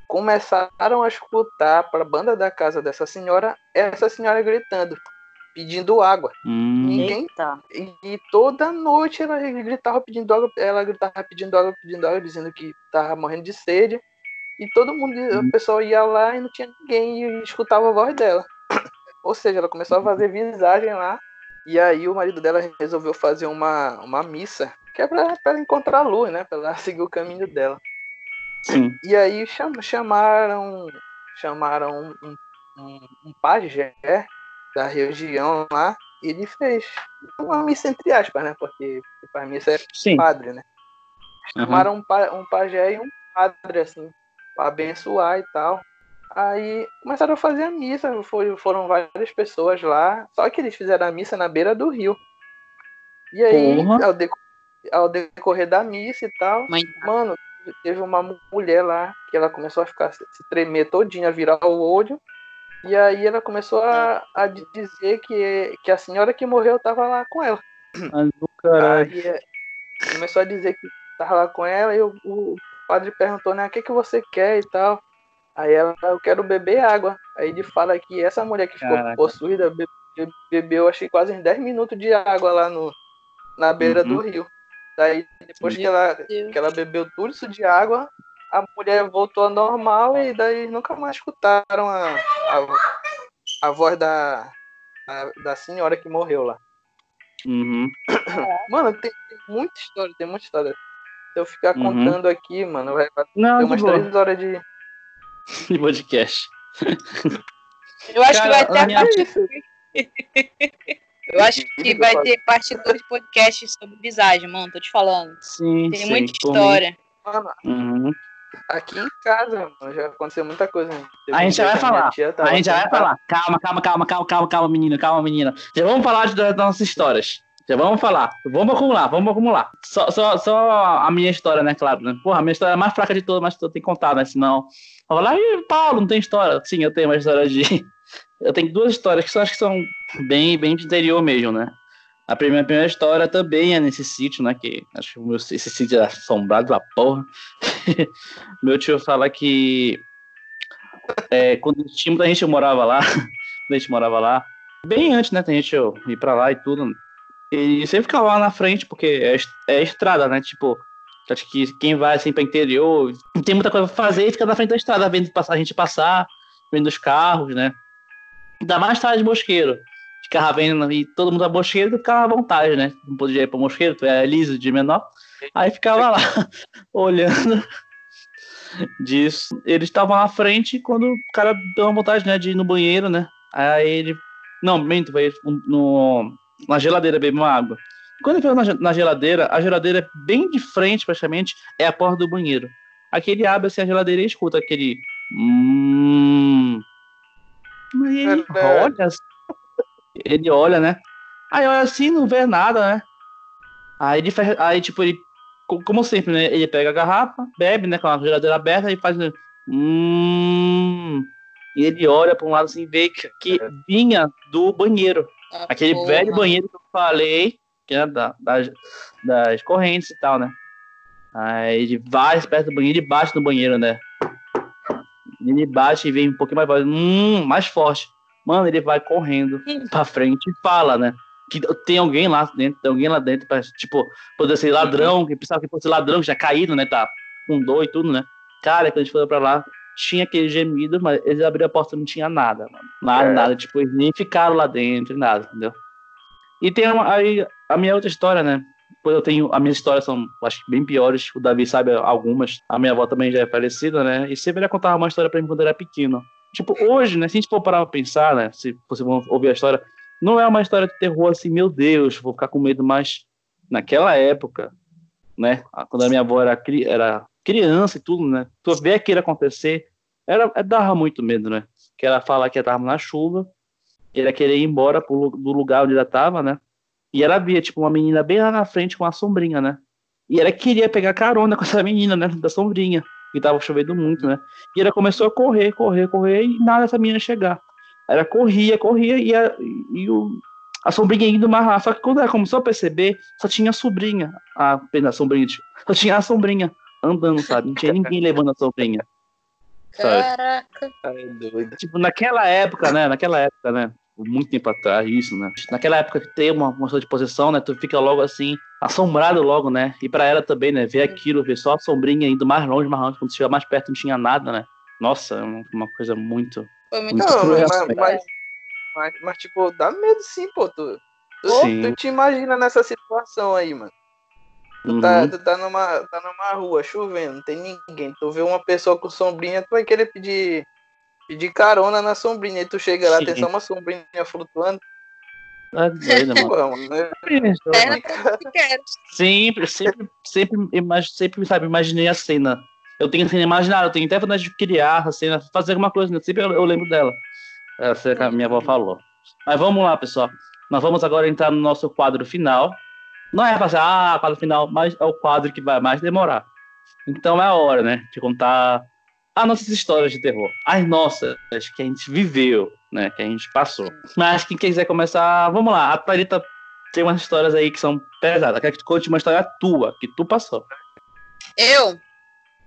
começaram a escutar para a banda da casa dessa senhora, essa senhora gritando, pedindo água. Hum. Ninguém eita. e, e toda noite ela gritava pedindo água, ela gritava pedindo água, pedindo água, dizendo que tava morrendo de sede. E todo mundo, o pessoal ia lá e não tinha ninguém e escutava a voz dela. <coughs> Ou seja, ela começou a fazer visagem lá. E aí o marido dela resolveu fazer uma, uma missa, que é pra, pra ela encontrar a luz, né? Pra ela <laughs> seguir o caminho dela. Sim. E aí cham- chamaram chamaram um, um, um, um pajé da região lá e ele fez uma missa entre aspas, né? Porque a missa é Sim. padre, né? Chamaram um, pa- um pajé e um padre, assim, pra abençoar e tal. Aí começaram a fazer a missa, foi, foram várias pessoas lá, só que eles fizeram a missa na beira do rio. E aí, ao, deco- ao decorrer da missa e tal, Mãe, Mano, teve uma mu- mulher lá que ela começou a ficar se se tremer todinha, virar o olho. E aí ela começou a, a di- dizer que, que a senhora que morreu tava lá com ela. Mas do caralho. Aí é, começou a dizer que tava lá com ela e o, o padre perguntou, né, o que, que você quer e tal. Aí ela, eu quero beber água. Aí ele fala que essa mulher que ficou Caraca. possuída be- be- bebeu, acho que quase uns 10 minutos de água lá no, na beira Uhum. do rio. Daí, depois que ela, Deus. que ela bebeu tudo isso de água, a mulher voltou ao normal e daí nunca mais escutaram a, a, a voz da, da, da senhora que morreu lá. Uhum. <coughs> Mano, tem, tem muita história, tem muita história. Se eu ficar Uhum. contando aqui, mano, vai Não, ter umas boa. três horas de. <laughs> De podcast. Eu acho Cara, que vai ter a a minha- parte. <laughs> Eu acho que vai ter parte 2 de podcast sobre visagem, mano. Tô te falando. Sim, Tem sim. muita história. Mano, Uhum. Aqui em casa, mano, já aconteceu muita coisa. Teve A gente já vai falar. A gente já vai falar. Calma, calma, calma, calma, calma, calma, menina, calma, menina. Já vamos falar de- das nossas histórias. Já vamos falar. Vamos acumular, vamos acumular. Só, só, só a minha história, né, claro, né? Porra, a minha história é a mais fraca de todas, mas eu tenho que contar, né? Senão. Eu vou lá, e Paulo, não tem história. Sim, eu tenho uma história de. <laughs> Eu tenho duas histórias que eu acho que são bem, bem de interior mesmo, né? A primeira, a primeira história também é nesse sítio, né? Que acho que o meu, esse sítio é assombrado da porra. <laughs> meu tio fala que é, quando tinha muita gente que morava lá, <laughs> a gente morava lá, bem antes, né? Tem gente ir pra lá e tudo. E sempre ficava lá na frente, porque é, é estrada, né? Tipo, acho que quem vai assim pra interior tem muita coisa pra fazer e fica na frente da estrada, vendo a gente passar, vendo os carros, né? Ainda mais tarde de mosqueiro. Ficava vendo e todo mundo a mosqueiro, tu ficava à vontade, né? Não podia ir pro mosqueiro, tu é liso de menor. Aí ficava lá, <laughs> olhando disso. Eles estavam na frente quando o cara deu uma vontade, né, de ir no banheiro, né? Aí ele. Não, minto, vai no, na geladeira beber uma água. Quando ele foi na, na geladeira, a geladeira é bem de frente, praticamente, é a porta do banheiro. Aqui ele abre assim a geladeira e escuta aquele. Hum. Aí ele olha. Ele olha, né? Aí olha assim, não vê nada, né? Aí ele faz. Aí, tipo, ele. co- Como sempre, né? Ele pega a garrafa, bebe, né? Com a geladeira aberta e faz. né, Hum. E ele olha para um lado assim, vê que, que vinha do banheiro. Ah, Aquele porra. velho banheiro que eu falei, que é da, das, das correntes e tal, né? Aí ele vai perto do banheiro e bate no banheiro, né? Ele bate e vem um pouquinho mais forte, hum, mais forte. Mano, ele vai correndo pra frente e fala, né? Que tem alguém lá dentro, tem alguém lá dentro, pra, tipo, poder ser ladrão, que pensava que fosse ladrão, que já caído, né? Tá com dor e tudo, né? Cara, quando a gente foi pra lá, tinha aquele gemido, mas eles abriram a porta e não tinha nada, mano. Nada, É. nada. Tipo, eles nem ficaram lá dentro, nada, entendeu? E tem uma, aí a minha outra história, né? Pois eu tenho. As minhas histórias são, acho que bem piores. O Davi sabe algumas. A minha avó também já é falecida, né? E sempre ela contava uma história pra mim quando eu era pequeno. Tipo, hoje, né? Se a gente for parar pra pensar, né? Se vocês vão ouvir a história, não é uma história de terror assim, meu Deus, vou ficar com medo, mas naquela época, né? Quando a minha avó era, cri- era criança e tudo, né? Tu vê aquilo acontecer, era, é, dava muito medo, né? Que ela fala que ela tava na chuva, ele ia querer ir embora pro, do lugar onde ela tava, né? E ela via, tipo, uma menina bem lá na frente com uma sombrinha, né? E ela queria pegar carona com essa menina, né? Da sombrinha. E tava chovendo muito, né? E ela começou a correr, correr, correr, e nada essa menina chegar. Ela corria, corria, e, a, e o, a sombrinha indo mais rápido. Só que quando ela começou a perceber, só tinha a sombrinha. A, a sombrinha, só tinha a sombrinha andando, sabe? Não tinha ninguém levando a sombrinha. Sabe? Caraca. Ai, doido. Tipo, naquela época, né? Naquela época, né? Muito tempo atrás, isso, né? Naquela época que tem uma moção de posição, né? Tu fica logo assim, assombrado logo, né? E pra ela também, né? Ver aquilo, ver só a sombrinha indo mais longe, mais longe. Quando chega mais perto, não tinha nada, né? Nossa, é uma, coisa muito. Foi muito Muito Não, cruel, mas, né? mas, mas, mas, tipo, dá medo sim, pô. Tu, tu, Sim. tu te imagina nessa situação aí, mano. Tu, tá, Uhum. tu tá, numa, tá numa rua chovendo, não tem ninguém. Tu vê uma pessoa com sombrinha, tu vai querer pedir, pedir carona na sombrinha. E tu chega lá, tem Sim. só uma sombrinha flutuando. É doido, mano. Quero. Sempre, sempre, sempre, imag- sempre, sabe, imaginei a cena. Eu tenho cena imaginária, eu tenho até vontade de criar a cena, fazer alguma coisa, né? sempre eu, eu lembro dela. Essa que a minha avó falou. Mas vamos lá, pessoal. Nós vamos agora entrar no nosso quadro final. Não é pra ser, ah, quadro final, mas é o quadro que vai mais demorar. Então é a hora, né, de contar as nossas histórias de terror. As nossas, que a gente viveu, né, que a gente passou. Mas quem quiser começar, vamos lá. A Thalita tem umas histórias aí que são pesadas. Quer que te conte uma história tua, que tu passou. Eu?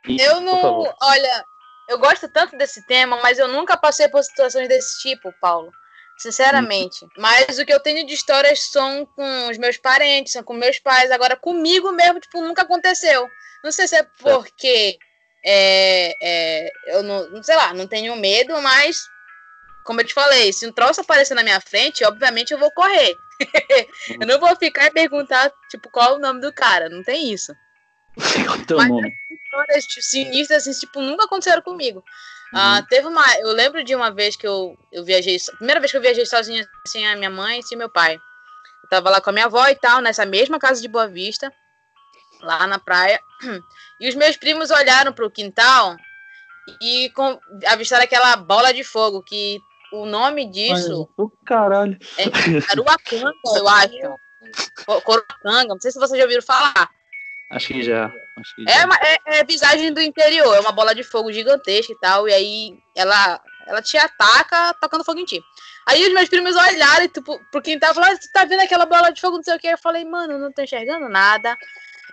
Isso, Eu não. Olha, eu gosto tanto desse tema, mas eu nunca passei por situações desse tipo, Paulo. Sinceramente. Mas o que eu tenho de histórias são com os meus parentes, são com meus pais. Agora, comigo mesmo, tipo, nunca aconteceu. Não sei se é porque é, é, eu não, sei lá, não tenho medo, mas como eu te falei, se um troço aparecer na minha frente, obviamente eu vou correr. <laughs> eu não vou ficar e perguntar, tipo, qual é o nome do cara. Não tem isso Mas- histórias tipo, sinistras, assim, tipo, nunca aconteceram comigo. Ah, teve uma. Eu lembro de uma vez que eu, eu viajei. Primeira vez que eu viajei sozinha, sem a minha mãe e sem meu pai. Eu tava lá com a minha avó e tal, nessa mesma casa de Boa Vista, lá na praia. E os meus primos olharam pro quintal e com, avistaram aquela bola de fogo, que o nome disso Ai, o caralho. é Aruacanga, eu acho. Co- Coracanga, não sei se vocês já ouviram falar. Acho que já. Acho que É, já. uma, é, é visagem do interior, é uma bola de fogo gigantesca e tal, e aí ela, ela te ataca tocando fogo em ti. Aí os meus primos olharam e, tipo, pro quintal e falaram, tu tá vendo aquela bola de fogo, não sei o que. Eu falei, mano, não tô enxergando nada.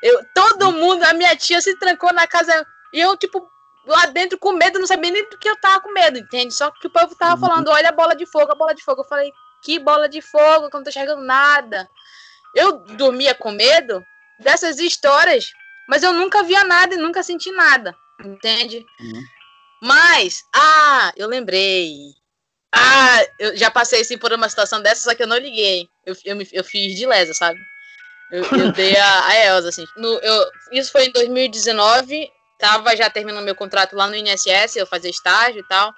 Eu, todo mundo, a minha tia se trancou na casa, e eu, tipo, lá dentro com medo, não sabia nem do que eu tava com medo, entende? Só que o povo tava Uhum. falando, olha a bola de fogo, a bola de fogo. Eu falei, que bola de fogo, que eu não tô enxergando nada. Eu dormia com medo dessas histórias, mas eu nunca via nada e nunca senti nada, entende? Uhum. Mas, ah, eu lembrei. Ah, eu já passei assim por uma situação dessa, só que eu não liguei. Eu, eu, me, eu fiz de lesa, sabe? Eu, eu dei a, a Elza, assim. No, eu, isso foi em 2019, tava já terminando meu contrato lá no INSS, eu fazia estágio e tal.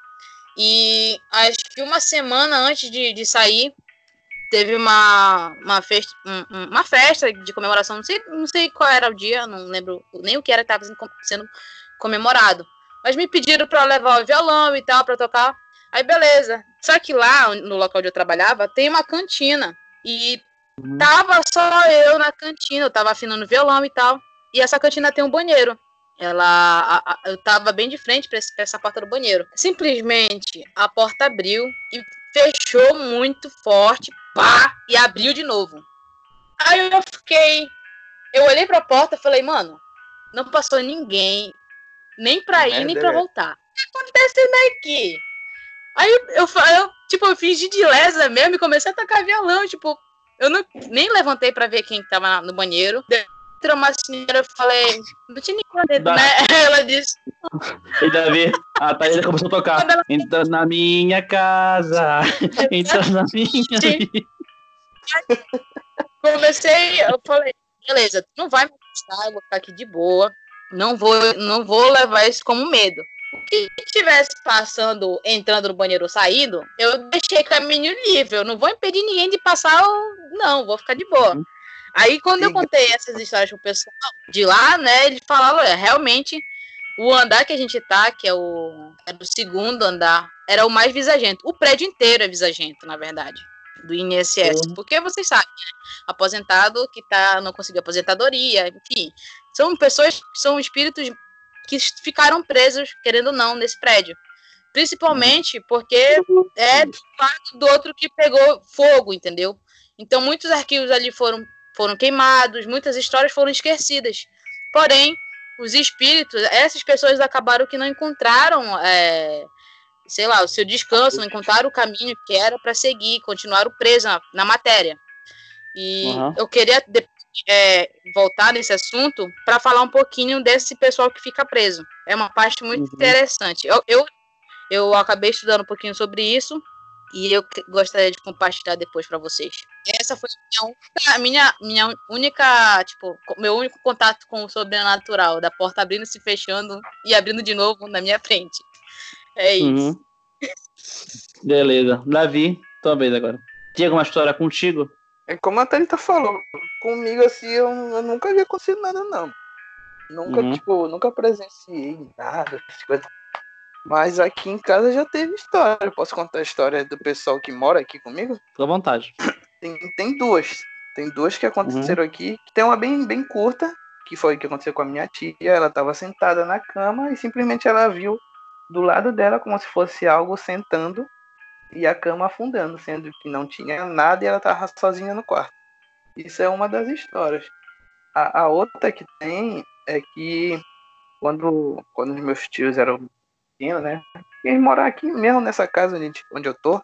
E acho que uma semana antes de, de sair, teve uma, uma, festa, uma festa de comemoração, não sei, não sei qual era o dia, não lembro nem o que era que estava sendo comemorado. Mas me pediram para levar o violão e tal, para tocar. Aí beleza. Só que lá, no local onde eu trabalhava, tem uma cantina. E uhum. tava só eu na cantina, eu tava afinando violão e tal. E essa cantina tem um banheiro. Ela, a, a, eu tava bem de frente para essa porta do banheiro. Simplesmente a porta abriu e fechou muito forte, pá, e abriu de novo. Aí eu fiquei, eu olhei para a porta e falei, mano, não passou ninguém, nem para ir nem para voltar. O que acontecendo aqui? Aí eu, eu, tipo, eu fingi de lesa mesmo e comecei a tocar violão, tipo, eu não, nem levantei para ver quem tava no banheiro entrou uma senhora, eu falei, não tinha nem né? <laughs> Ela disse. E Davi, a Thaís começou a tocar. Ela... Entra na minha casa, <laughs> entra na minha vida. Comecei, eu falei, beleza, tu não vai me assustar, eu vou ficar aqui de boa. Não vou, não vou levar isso como medo. O que estivesse passando, entrando no banheiro ou saindo, eu deixei caminho livre. Eu não vou impedir ninguém de passar, não, vou ficar de boa. Uhum. Aí, quando eu contei essas histórias pro pessoal de lá, né, eles falaram, é, realmente, o andar que a gente tá, que é o, é o segundo andar, era o mais visagento. O prédio inteiro é visagento, na verdade, do INSS. Uhum. Porque vocês sabem, né? aposentado que tá, não conseguiu aposentadoria, enfim. São pessoas, são espíritos que ficaram presos, querendo ou não, nesse prédio. Principalmente porque é do outro que pegou fogo, entendeu? Então, muitos arquivos ali foram foram queimados, muitas histórias foram esquecidas. Porém, os espíritos, essas pessoas acabaram que não encontraram, é, sei lá, o seu descanso, não encontraram o caminho que era para seguir, continuaram presos na, na matéria. E uhum. eu queria é, voltar nesse assunto para falar um pouquinho desse pessoal que fica preso. É uma parte muito uhum. interessante. Eu, eu, eu acabei estudando um pouquinho sobre isso e eu gostaria de compartilhar depois para vocês. Essa foi a minha, minha única, tipo, meu único contato com o sobrenatural, da porta abrindo, se fechando e abrindo de novo na minha frente. É isso. Uhum. Beleza. Davi, tua vez agora. Tinha alguma história contigo? É como a Thalita falou, comigo assim, eu, eu nunca vi acontecido nada, não. Nunca, uhum. tipo, nunca presenciei nada, coisas mas aqui em casa já teve história. Posso contar a história do pessoal que mora aqui comigo? Fica à vontade. Tem, tem duas. Tem duas que aconteceram uhum. aqui. Tem uma bem, bem curta, que foi o que aconteceu com a minha tia. Ela estava sentada na cama e simplesmente ela viu do lado dela como se fosse algo sentando e a cama afundando, sendo que não tinha nada e ela estava sozinha no quarto. Isso é uma das histórias. A, a outra que tem é que quando, quando os meus tios eram pequeno, né? Eles moram aqui mesmo nessa casa onde, onde eu tô.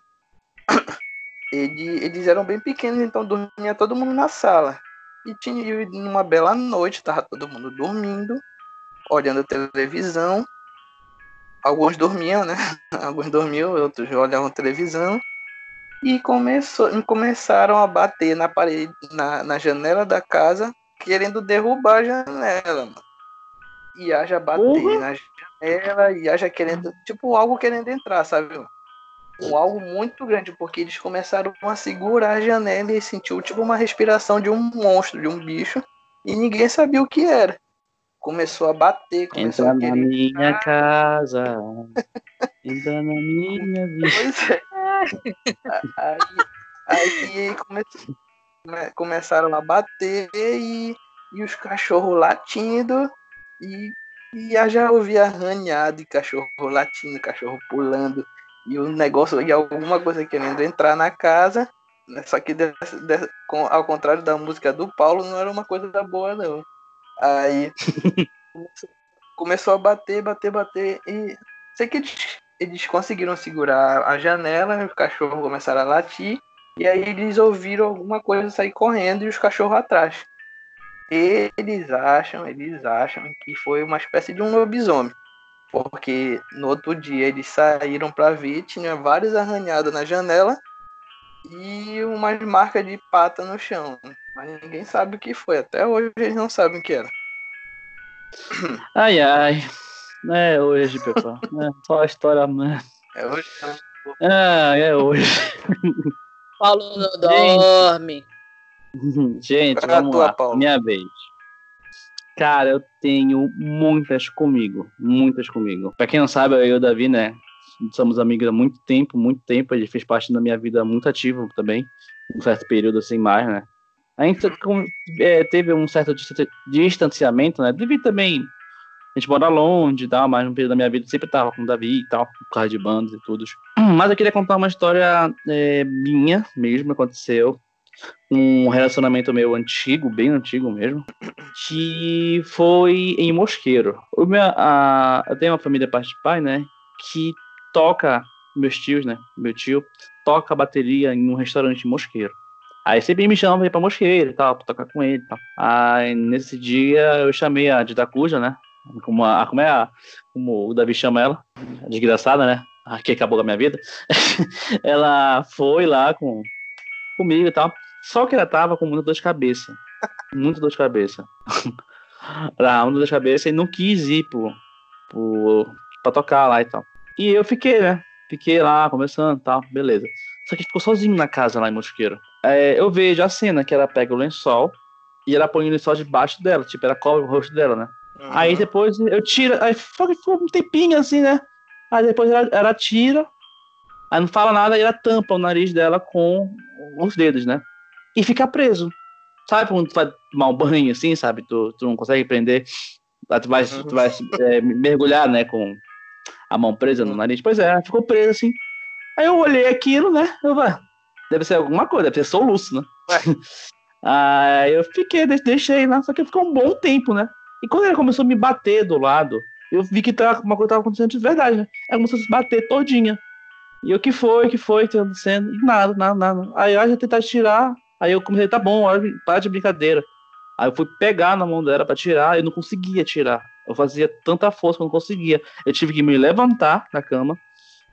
<coughs> Eles, eles eram bem pequenos, então dormia todo mundo na sala. E tinha uma bela noite, tava todo mundo dormindo, olhando televisão. Alguns dormiam, né? <laughs> Alguns dormiam, outros olhavam televisão. E começou, começaram a bater na parede, na, na janela da casa, querendo derrubar a janela, mano. E haja bater uhum. na ela e haja querendo, tipo, algo querendo entrar, sabe? Um algo muito grande, porque eles começaram a segurar a janela e sentiu tipo uma respiração de um monstro, de um bicho, e ninguém sabia o que era. Começou a bater, começou Entra a querer... na minha casa, <laughs> entra na minha vida. Pois é. Aí, aí começou, começaram a bater e, e os cachorros latindo e e já ouvia arranhado e cachorro latindo, cachorro pulando. E o negócio, e alguma coisa querendo entrar na casa. Né, só que com, ao contrário da música do Paulo, não era uma coisa boa, não. Aí <laughs> começou a bater, bater, bater. E sei que eles, eles conseguiram segurar a janela, os cachorros começaram a latir. E aí eles ouviram alguma coisa sair correndo e os cachorros atrás. Eles acham, eles acham que foi uma espécie de um lobisomem. Porque no outro dia eles saíram para ver, tinha vários arranhados na janela e umas marcas de pata no chão. Mas ninguém sabe o que foi. Até hoje eles não sabem o que era. <coughs> Ai, ai. É hoje, pessoal. É só a história, mano. É hoje, né? Ah, é hoje. <laughs> Paulo não dorme. <laughs> Gente, Pra vamos tua, lá. Paulo. Minha vez. Cara, eu tenho muitas comigo. Muitas comigo. Pra quem não sabe, eu e o Davi, né? Somos amigos há muito tempo, muito tempo. Ele fez parte da minha vida muito ativo também. Um certo período assim mais, né? A gente é, teve um certo distan- distanciamento, né? Devido também. A gente mora longe e tal, mas no período da minha vida sempre tava com o Davi e tal, por causa de bandas e tudo. <clears throat> Mas eu queria contar uma história é, minha mesmo, aconteceu um relacionamento meu antigo, bem antigo mesmo, que foi em Mosqueiro. O meu, a, eu tenho uma família parte de pai, né, que toca, meus tios, né, meu tio, toca bateria em um restaurante Mosqueiro. Aí sempre me chamam pra ir pra Mosqueiro e tal, pra tocar com ele e tal. Aí nesse dia eu chamei a Dida Cuja, né, como, a, como é a, como o Davi chama ela, a desgraçada, né, a que acabou com a minha vida. <laughs> ela foi lá com, comigo e tal. Só que ela tava com muita dor de cabeça. Muita dor de cabeça. <laughs> Ela muita dor de cabeça e não quis ir pro, pro, pra tocar lá e tal. E eu fiquei, né? Fiquei lá, conversando e tal, beleza. Só que ficou sozinho na casa lá em Mosqueiro. É, eu vejo a cena que ela pega o lençol e ela põe o lençol debaixo dela, tipo, ela cobre o rosto dela, né? Uhum. Aí depois eu tiro, aí ficou um tempinho assim, né? Aí depois ela, ela tira, aí não fala nada e ela tampa o nariz dela com os dedos, né? E fica preso. Sabe quando tu vai tomar um banho assim, sabe? Tu, tu não consegue prender, tu vai, tu vai é, mergulhar, né? Com a mão presa no nariz. Pois é, ficou presa assim. Aí eu olhei aquilo, né? Eu vai, deve ser alguma coisa, deve ser soluço, né? <laughs> Aí eu fiquei, de- deixei lá, só que ficou um bom tempo, né? E quando ele começou a me bater do lado, eu vi que tava, uma coisa tava acontecendo de verdade, né? Ela começou a se bater todinha. E eu, que foi, que foi, que tá acontecendo? E nada, nada, nada. Aí eu já tentar tirar, aí eu comecei, tá bom, para de brincadeira. Aí eu fui pegar na mão dela pra tirar, eu não conseguia tirar. Eu fazia tanta força que eu não conseguia. Eu tive que me levantar da cama,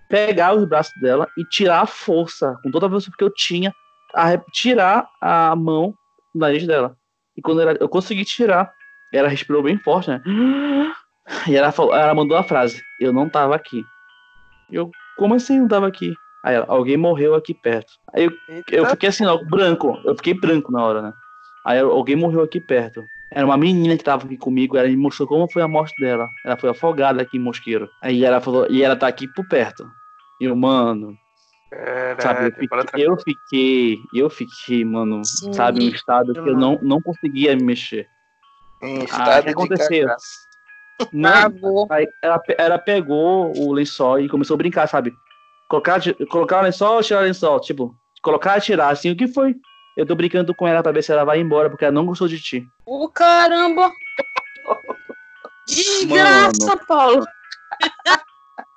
pegar os braços dela e tirar a força, com toda a força que eu tinha, a, tirar a mão do nariz dela. E quando ela- eu consegui tirar, ela respirou bem forte, né? <gasps> E ela, falou, ela mandou a frase: Eu não tava aqui. Eu, como assim não tava aqui? Aí ela, alguém morreu aqui perto. Aí eu, eu fiquei assim, ó, branco. Eu fiquei branco na hora, né? Aí alguém morreu aqui perto. Era uma menina que tava aqui comigo, ela me mostrou como foi a morte dela. Ela foi afogada aqui em Mosqueiro. Aí ela falou, e ela tá aqui por perto. E eu, mano, sabe, eu fiquei, eu fiquei, eu fiquei, mano, Sim. sabe, um estado que eu não, não conseguia me mexer. Em Ah, estado o que aconteceu? Não. Aí ela, ela pegou o lençol e começou a brincar, sabe? Colocar, colocar o lençol, tirar o lençol. Tipo, colocar e tirar. Assim, o que foi? Eu tô brincando com ela pra ver se ela vai embora, porque ela não gostou de ti. Ô, caramba! Desgraça, Paulo!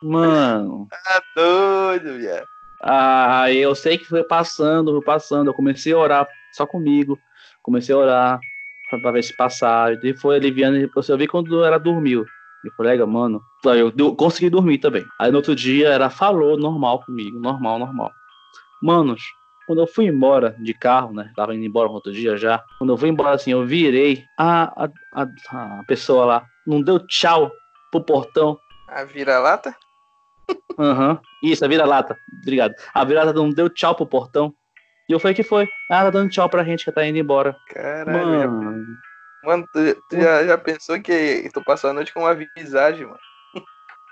Mano. Tá doido, viado. Ah, eu sei que foi passando, foi passando. Eu comecei a orar só comigo. Comecei a orar pra, ver se passava. E foi aliviando. e Eu vi quando ela dormiu. E falei, "Lega, mano. Eu consegui dormir também. Aí no outro dia ela falou normal comigo. Normal, normal. Manos, quando eu fui embora de carro, né? Tava indo embora outro dia já. Quando eu fui embora assim, eu virei. A, a, a, a pessoa lá não deu tchau pro portão. A vira-lata? Aham. Isso, a vira-lata. Obrigado. A vira-lata não deu tchau pro portão. E eu falei que foi. Ah, tá dando tchau pra gente que tá indo embora. Caralho, Mano. mano, tu, tu já, já pensou que tu passou a noite com uma visagem, mano?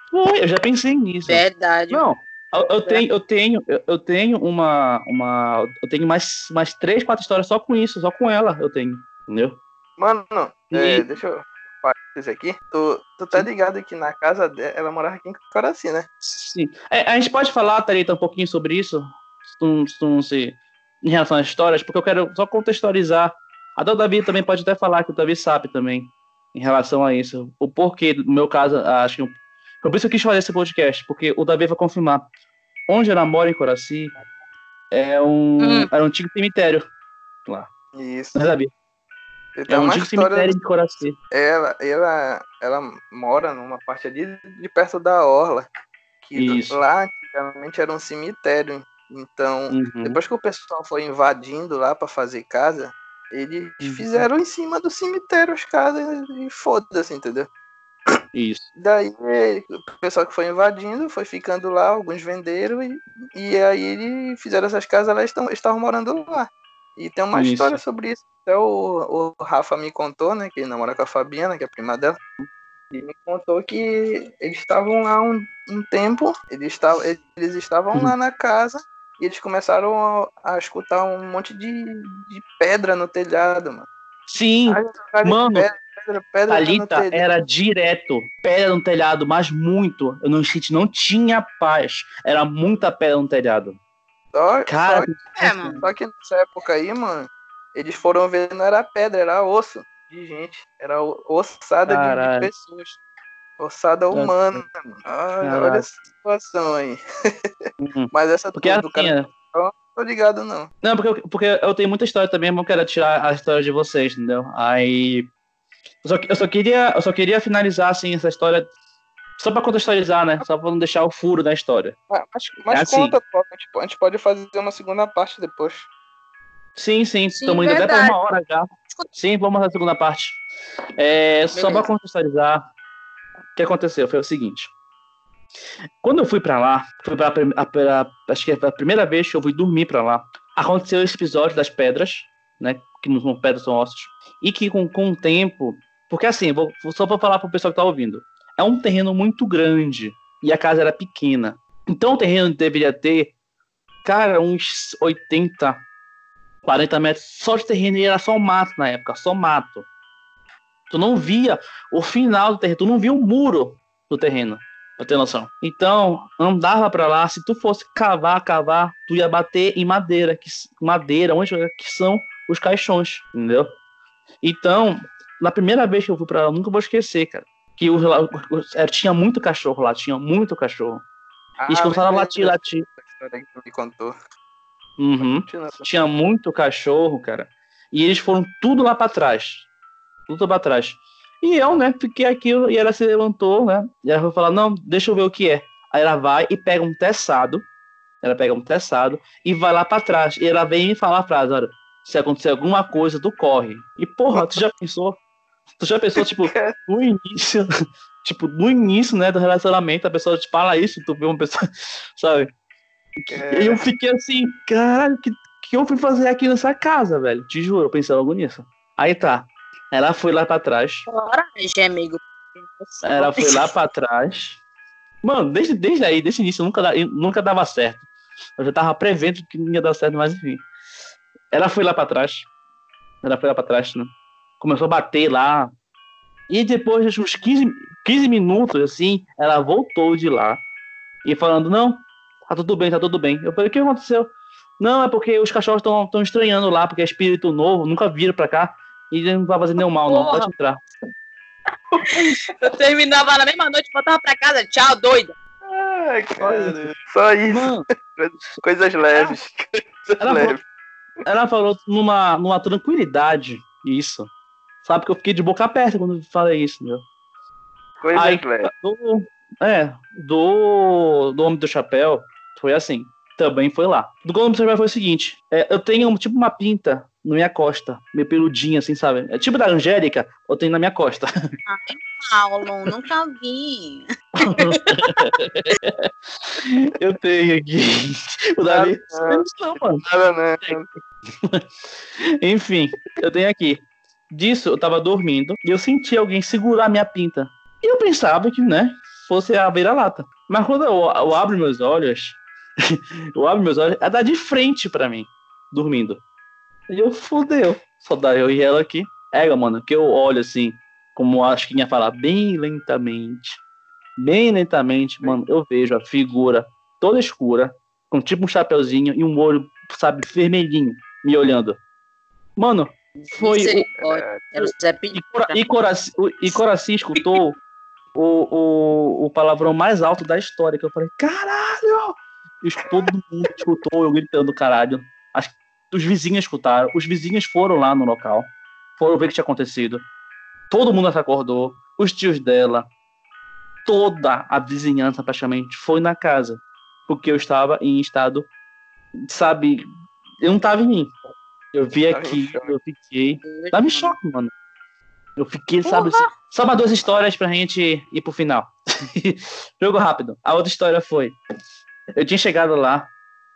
Foi, eu já pensei nisso. Verdade. Não, eu, eu tenho, eu tenho, eu, tenho uma, uma. Eu tenho mais, mais três, quatro histórias só com isso, só com ela eu tenho. Entendeu? Mano, é, E- deixa eu falar isso aqui. Tu, tu tá ligado que na casa dela, ela morava aqui em Coraci, né? Sim. É, a gente pode falar, Thalita, um pouquinho sobre isso? Se tu, não- se tu não se. Em relação às histórias, porque eu quero só contextualizar. Até o Davi também pode até falar que o Davi sabe também em relação a isso. O porquê, no meu caso, acho que. Por isso que eu quis fazer esse podcast, porque o Davi vai confirmar. Onde ela mora em Coraci É um. Hum. Era um antigo cemitério. Lá. Isso. Não sabia. E É tem um antigo história. cemitério de Coraci. Ela, ela, ela mora numa parte ali de perto da Orla. Que Isso. lá antigamente era um cemitério. Então, Uhum. depois que o pessoal foi invadindo lá pra fazer casa, eles Uhum. fizeram em cima do cemitério as casas e foda-se, entendeu? Isso. Daí o pessoal que foi invadindo foi ficando lá, alguns venderam e, e aí eles fizeram essas casas, elas estão, estavam morando lá. E tem uma Isso. história sobre isso. Até o, o Rafa me contou, né? Que ele namora com a Fabiana, que é a prima dela. E me contou que eles estavam lá um, um tempo, eles, estavam eles estavam Uhum. lá na casa e eles começaram a, a escutar um monte de, de pedra no telhado, mano. Sim, Aí, Mano, pedra, pedra, pedra no Thalita telhado. era direto, pedra no telhado, mas muito. Eu não, gente, não tinha paz. Era muita pedra no telhado. Só, Cara, só É, mano. Só que nessa época aí, mano, eles foram ver, não era pedra, era osso de gente. Era o- ossada de- de, Caralho. pessoas. Ossada humana, mano. Caralho. olha essa situação aí. Uhum. Mas essa porque do, assim, cara, é- não tô ligado, não. Não, porque, eu- porque eu tenho muita história também, mas eu quero tirar a história de vocês, entendeu? Aí. Eu só, eu só queria, eu só queria finalizar assim essa história. Só pra contextualizar, né? Só pra não deixar o furo da história. Ah, mas mas É assim. conta, a gente, a gente pode fazer uma segunda parte depois. Sim, sim, Sim, estamos indo até pra verdade. uma hora já. Sim, vamos na segunda parte. É, só pra contextualizar, o que aconteceu foi o seguinte. Quando eu fui pra lá, foi pra, a- pra- acho que foi a primeira vez que eu fui dormir pra lá, aconteceu esse episódio das pedras, né? Que não são pedras, são ossos. E que com, com o tempo. Porque assim, vou, só pra falar pro pessoal que tá ouvindo. É um terreno muito grande e a casa era pequena. Então o terreno deveria ter, cara, uns 80, 40 metros só de terreno e era só mato na época, só mato. Tu não via o final do terreno, tu não via o muro do terreno, pra ter noção. Então, andava pra lá, se tu fosse cavar, cavar, tu ia bater em madeira, que madeira, onde que são os caixões, entendeu? Então, na primeira vez que eu fui pra lá, eu nunca vou esquecer, cara. Que o, o- era- tinha muito cachorro lá, tinha muito cachorro. Ah, E lembrei latir, latir. me contou. Uhum. Tinha muito cachorro, cara. E eles foram tudo lá pra trás. Tudo pra trás. E eu, né, fiquei aqui e ela se levantou, né? E ela foi falar: Não, deixa eu ver o que é. Aí ela vai e pega um teçado. Ela pega um teçado e vai lá pra trás. E ela vem e fala a frase: Olha, se acontecer alguma coisa, tu corre. E porra, tu já pensou? Tu já pensou, tipo, <laughs> no início, <laughs> tipo, no início, né, do relacionamento, a pessoa te fala isso, tu vê uma pessoa, <laughs> sabe? É. E eu fiquei assim, caralho, que, que eu fui fazer aqui nessa casa, velho? Te juro, eu pensei logo nisso. Aí tá. Ela foi lá pra trás. Coragem, amigo. Ela foi lá pra trás. Mano, desde, desde aí, desde o início, nunca, nunca dava certo. Eu já tava prevendo que não ia dar certo, mas enfim. Ela foi lá pra trás. Ela foi lá pra trás, né? Começou a bater lá. E depois de uns 15, 15 minutos, assim, ela voltou de lá. E falando, não, tá tudo bem, tá tudo bem. Eu falei, o que aconteceu? Não, é porque os cachorros estão estranhando lá, porque é espírito novo, nunca viram pra cá. E não vai fazer nenhum mal, não. Porra. Pode entrar. Eu terminava na mesma noite, voltava pra casa. Tchau, doida. Ai, cara. Só isso. Mano, Coisas leves. Coisas leves. Ela falou numa, numa tranquilidade isso. Sabe que eu fiquei de boca aberta quando eu falei isso, meu. Coisas Aí, leves. do, é, do, do Homem do Chapéu, foi assim. Também foi lá. Do Homem do Chapéu foi o seguinte: é, eu tenho tipo uma pinta na minha costa, meio peludinha, assim, sabe? É tipo da Angélica, eu tenho na minha costa. Paulo, nunca vi. Eu tenho aqui. O Davi. Não, mano. Nada, né? Enfim, eu tenho aqui. Disso, eu tava dormindo e eu senti alguém segurar minha pinta. E eu pensava que, né, fosse a beira-lata. Mas quando eu, eu abro meus olhos, <laughs> eu abro meus olhos, ela tá de frente pra mim, dormindo. E eu, fodeu. Só dá eu e ela aqui. É, mano, que eu olho assim, como acho que ia falar, bem lentamente. Bem lentamente, mano, eu vejo a figura toda escura, com tipo um chapeuzinho e um olho, sabe, vermelhinho, me olhando. Mano, foi. o- Misericórdia. Era o Zé e. Cora- e, Coraci, e Coraci escutou o, o, o palavrão mais alto da história, que eu falei, caralho! todo mundo escutou eu gritando, caralho. As, os vizinhos escutaram, os vizinhos foram lá no local, foram ver o que tinha acontecido. Todo mundo se acordou, os tios dela, toda a vizinhança praticamente foi na casa, porque eu estava em estado, sabe, eu não estava em mim. Eu vi aqui, eu fiquei. Tava em choque, mano. Eu fiquei, sabe, assim, só uma duas histórias pra gente ir pro final. <laughs> Jogo rápido. A outra história foi: eu tinha chegado lá,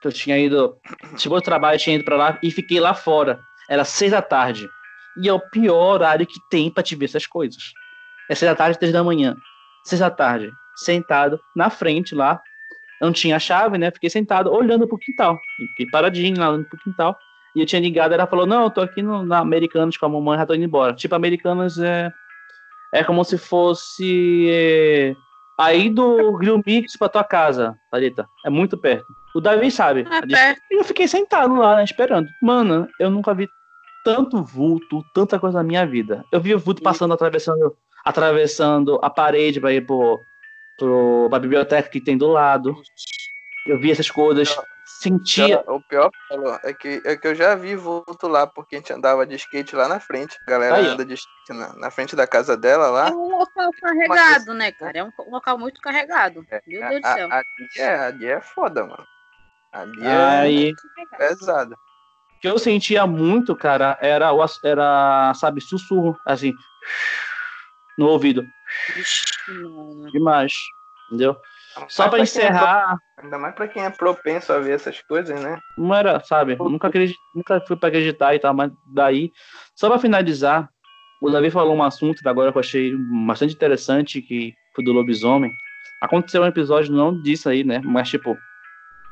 eu tinha ido, chegou o trabalho, tinha ido pra lá e fiquei lá fora. Era seis da tarde. E é o pior horário que tem pra te ver essas coisas. É seis da tarde, três da manhã. Seis da tarde, sentado na frente lá. Não tinha chave, né? Fiquei sentado olhando pro quintal. Fiquei paradinho lá olhando pro quintal. E eu tinha ligado, ela falou: Não, eu tô aqui no, na Americanas com a mamãe, já tô indo embora. Tipo, Americanas é. É como se fosse. É, aí do Grill Mix pra tua casa, Thalita. É muito perto. O Davi sabe. É perto. E eu fiquei sentado lá, né, esperando. Mano, eu nunca vi tanto vulto, tanta coisa na minha vida. Eu vi o vulto passando, atravessando, atravessando a parede pra ir pro, pro, pra biblioteca que tem do lado. Eu vi essas coisas sentia. O pior Paulo, é que, é que eu já vi vulto lá, porque a gente andava de skate lá na frente. A galera Aí, anda de skate na, na frente da casa dela lá. É um local carregado, né, cara? É um local muito carregado. Meu Deus do A- céu. a- Ali é, ali é foda, mano. Ali é Aí, pesado. o que eu sentia muito, cara, era, era sabe, sussurro, assim, no ouvido. Mano. Demais, entendeu? Só Mas pra quem é encerrar, pro- ainda mais pra quem é propenso a ver essas coisas, né? não era, sabe, eu nunca, acredit, nunca fui pra acreditar e tal, mas daí, só pra finalizar, o Davi falou um assunto que agora que eu achei bastante interessante, que foi do lobisomem. Aconteceu um episódio não disso aí, né, mas tipo,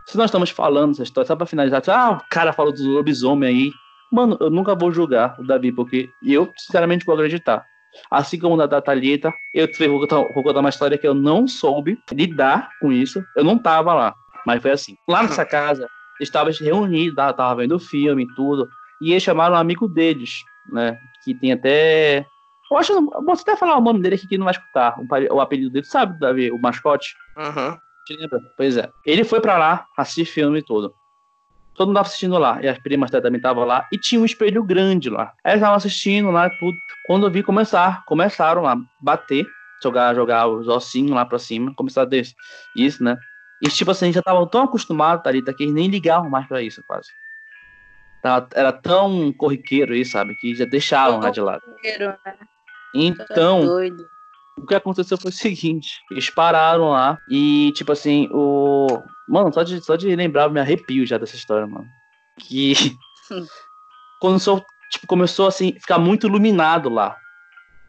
se nós estamos falando essa história, só pra finalizar, ah, o cara falou do lobisomem aí, mano, eu nunca vou julgar o Davi, porque eu, sinceramente, vou acreditar. Assim como o da Thalita, eu vou contar, vou contar uma história que eu não soube lidar com isso. Eu não tava lá, mas foi assim. Lá nessa casa, estavam reunidos, tava, vendo filme e tudo, e eles chamaram um amigo deles, né? Que tem até. Eu acho. Posso até falar o nome dele aqui que não vai escutar. O, apelido dele, sabe, Davi? O mascote? Uhum. Te lembra? Pois é. Ele foi pra lá assistir filme e tudo. Todo mundo tava assistindo lá. E as primas também estavam lá. E tinha um espelho grande lá. Aí eles estavam assistindo lá e tudo. Quando eu vi começar, começaram lá bater, jogar, jogar os ossinhos lá pra cima. Começaram a ter isso, né? E tipo assim, já estavam tão acostumados, Thalita, que eles nem ligavam mais pra isso, quase. Tava- Era tão corriqueiro isso, sabe? Que já deixavam lá de lado. Inteiro, né? Então, o que aconteceu foi o seguinte: eles pararam lá e, tipo assim, o. Mano, só de, só de lembrar, eu me arrepio já dessa história, mano. Que. <laughs> Quando tipo, começou assim, ficar muito iluminado lá.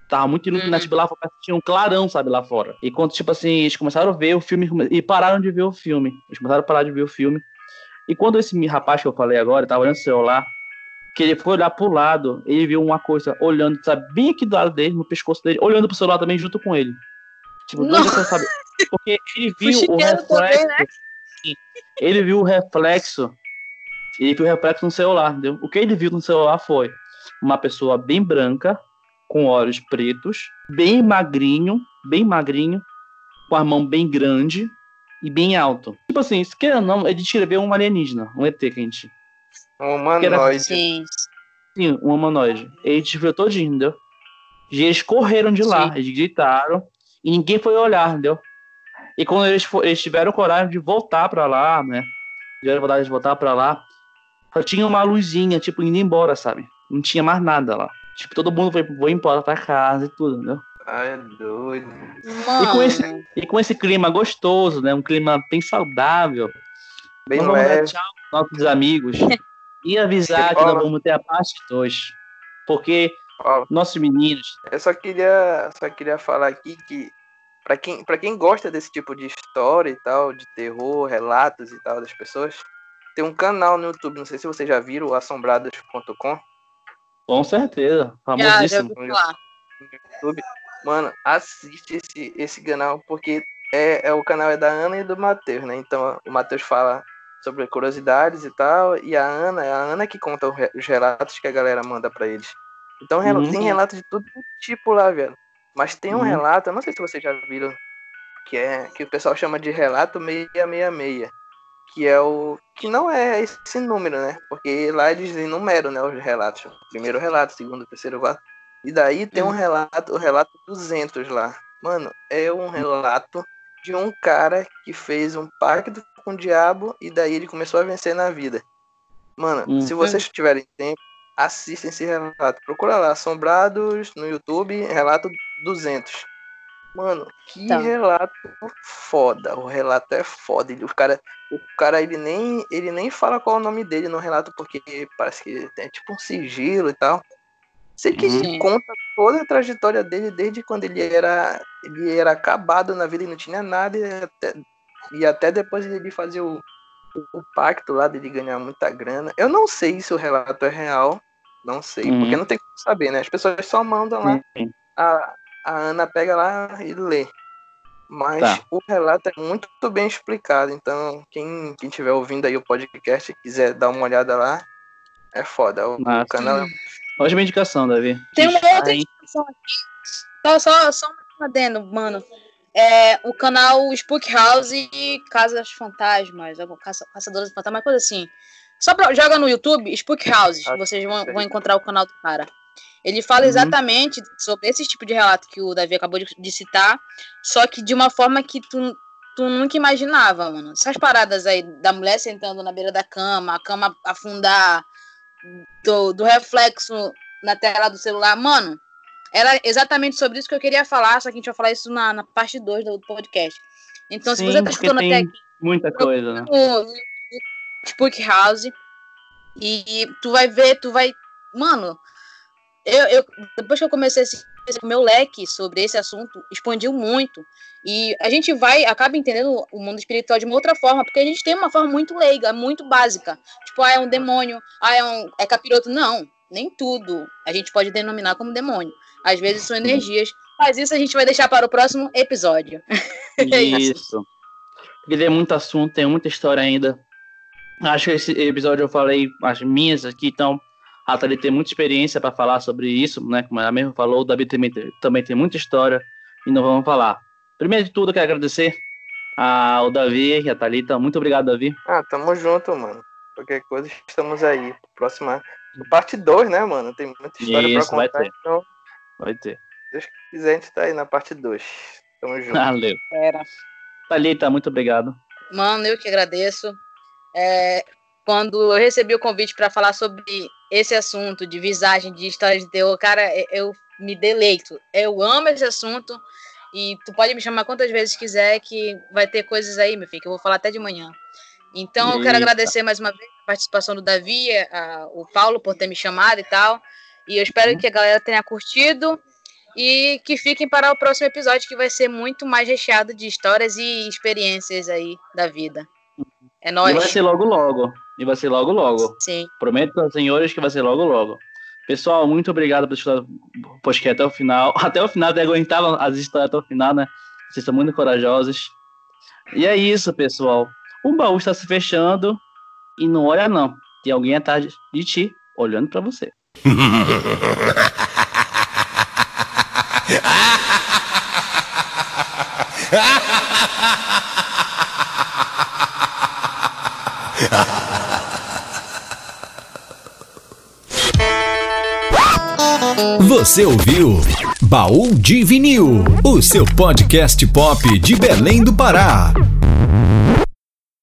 Tava muito iluminado, Uhum. tipo, lá fora tinha um clarão, sabe, lá fora. E quando, tipo assim, eles começaram a ver o filme e pararam de ver o filme. Eles começaram a parar de ver o filme. E quando esse rapaz que eu falei agora, tava olhando o celular, que ele foi olhar pro lado, ele viu uma coisa olhando, sabe, bem aqui do lado dele, no pescoço dele, olhando pro celular também junto com ele. Tipo, dois Nossa. você sabe? Porque ele <laughs> viu o também, reflexo. né? Sim. Ele viu o reflexo. Ele viu o reflexo no celular, entendeu? O que ele viu no celular foi uma pessoa bem branca, com olhos pretos, bem magrinho, bem magrinho, com a mão bem grande e bem alto. Tipo assim, se queira ou não, ele descreveu um alienígena, um ET que a gente. Um humanoide. Sim. Sim, um humanoide. Ele descreveu todinho, entendeu? E eles correram de lá, Sim. eles gritaram e ninguém foi olhar, entendeu? E quando eles, eles tiveram coragem de voltar pra lá, né? Tiveram vontade de voltar pra lá, só tinha uma luzinha, tipo, indo embora, sabe? Não tinha mais nada lá. Tipo, todo mundo foi, foi embora pra casa e tudo, entendeu? Ai, é doido. Mano, E com esse- E com esse clima gostoso, né? Um clima bem saudável. Bem nós vamos dar leve. tchau aos nossos amigos <laughs> e avisar que nós Fala. vamos ter a parte 2. Porque nossos meninos eu só queria, só queria falar aqui que pra quem, pra quem gosta desse tipo de história e tal, de terror, relatos e tal das pessoas, tem um canal no YouTube, não sei se vocês já viram, o assombradas.com. Com certeza, já, já famosíssimo. no YouTube. Mano, assiste esse, esse canal, porque é, é o canal é da Ana e do Matheus, né? Então o Matheus fala sobre curiosidades e tal, e a Ana é a Ana que conta os relatos que a galera manda pra eles. Então rel- Uhum. tem relatos de todo tipo lá, velho. Mas tem um Uhum. relato, não sei se vocês já viram, que é que o pessoal chama de relato 666. que é o que não é esse número, né? Porque lá eles enumeram, né, os relatos. Primeiro relato, segundo, terceiro, quarto. E daí tem um relato, o relato 200 lá. Mano, é um relato de um cara que fez um pacto com o diabo e daí ele começou a vencer na vida. Mano, Hum. se vocês tiverem tempo, assistem esse relato. Procura lá, Assombrados no YouTube, relato 200. Mano, que Tá. relato foda. O relato é foda. Ele- o cara, o cara ele nem, ele nem fala qual é o nome dele no relato porque parece que tem tipo um sigilo e tal. Sei que Uhum. Sim. conta toda a trajetória dele desde quando ele era ele era acabado na vida e não tinha nada e até, e até depois ele fazer o, o pacto lá dele ganhar muita grana. Eu não sei se o relato é real, não sei, Uhum. porque não tem como saber, né? As pessoas só mandam lá, a, a Ana pega lá e lê. Mas Tá. o relato é muito bem explicado, então quem, quem tiver ouvindo aí o podcast e quiser dar uma olhada lá, é foda. O, canal é Ótima indicação, Davi. Tem uma outra indicação aqui. Só, só, só um adendo, mano. É o canal Spook House e Casas Fantasmas, algum- Caça- Caçadores de Fantasmas, coisa assim. Só pra, joga no YouTube Spook House, Ah, vocês vão, vão encontrar o canal do cara. Ele fala Uhum. exatamente sobre esse tipo de relato que o Davi acabou de, de citar, só que de uma forma que tu, tu nunca imaginava, mano. Essas paradas aí da mulher sentando na beira da cama, a cama afundar, do, do reflexo na tela do celular, mano. Era exatamente sobre isso que eu queria falar, só que a gente vai falar isso na, na parte 2 do podcast. Então, se Sim, você tá escutando até aqui muita coisa, né? Spook House e tu vai ver, tu vai. Mano, eu, eu depois que eu comecei esse, esse meu leque sobre esse assunto, expandiu muito. E a gente vai, acaba entendendo o mundo espiritual de uma outra forma, porque a gente tem uma forma muito leiga, muito básica. Tipo, ah, é um demônio, ah, é um é capiroto. Não, nem tudo a gente pode denominar como demônio. Às vezes são energias. Mas isso a gente vai deixar para o próximo episódio. <laughs> É. Isso. Porque tem muito assunto, tem muita história ainda. Acho que esse episódio eu falei as minhas aqui, então a Thalie tem muita experiência para falar sobre isso, né? Como ela mesmo falou, o Davi também tem, também tem muita história e não vamos falar. Primeiro de tudo, eu quero agradecer ao Davi e a Thalita. Muito obrigado, Davi. Ah, tamo junto, mano. Qualquer coisa, estamos aí. Próxima. Parte 2, né, mano? Tem muita história Isso, pra vai contar. ter. Então, Vai ter. se Deus quiser, a gente tá aí na parte 2. Tamo junto. Valeu. Era. Thalita, muito obrigado. Mano, eu que agradeço. É, quando eu recebi o convite para falar sobre esse assunto de visagem, de história de terror, cara, eu- eu me deleito. Eu amo esse assunto e tu pode me chamar quantas vezes quiser que vai ter coisas aí, meu filho, que eu vou falar até de manhã. Então, eu quero Eita. agradecer mais uma vez a participação do Davi, a- o Paulo por ter me chamado e tal. E eu espero que a galera tenha curtido e que fiquem para o próximo episódio, que vai ser muito mais recheado de histórias e experiências aí da vida. É E vai ser logo logo. E vai ser logo logo. Sim. Prometo aos senhores que vai ser logo logo. Pessoal, muito obrigado por escutar o podcast até o final. <laughs> Até o final, até aguentar as histórias até o final, né? Vocês são muito corajosos. E é isso, pessoal. O baú está se fechando e não olha não. Tem alguém atrás de ti olhando para você. <laughs> Você ouviu Baú de Vinil, o seu podcast pop de Belém do Pará.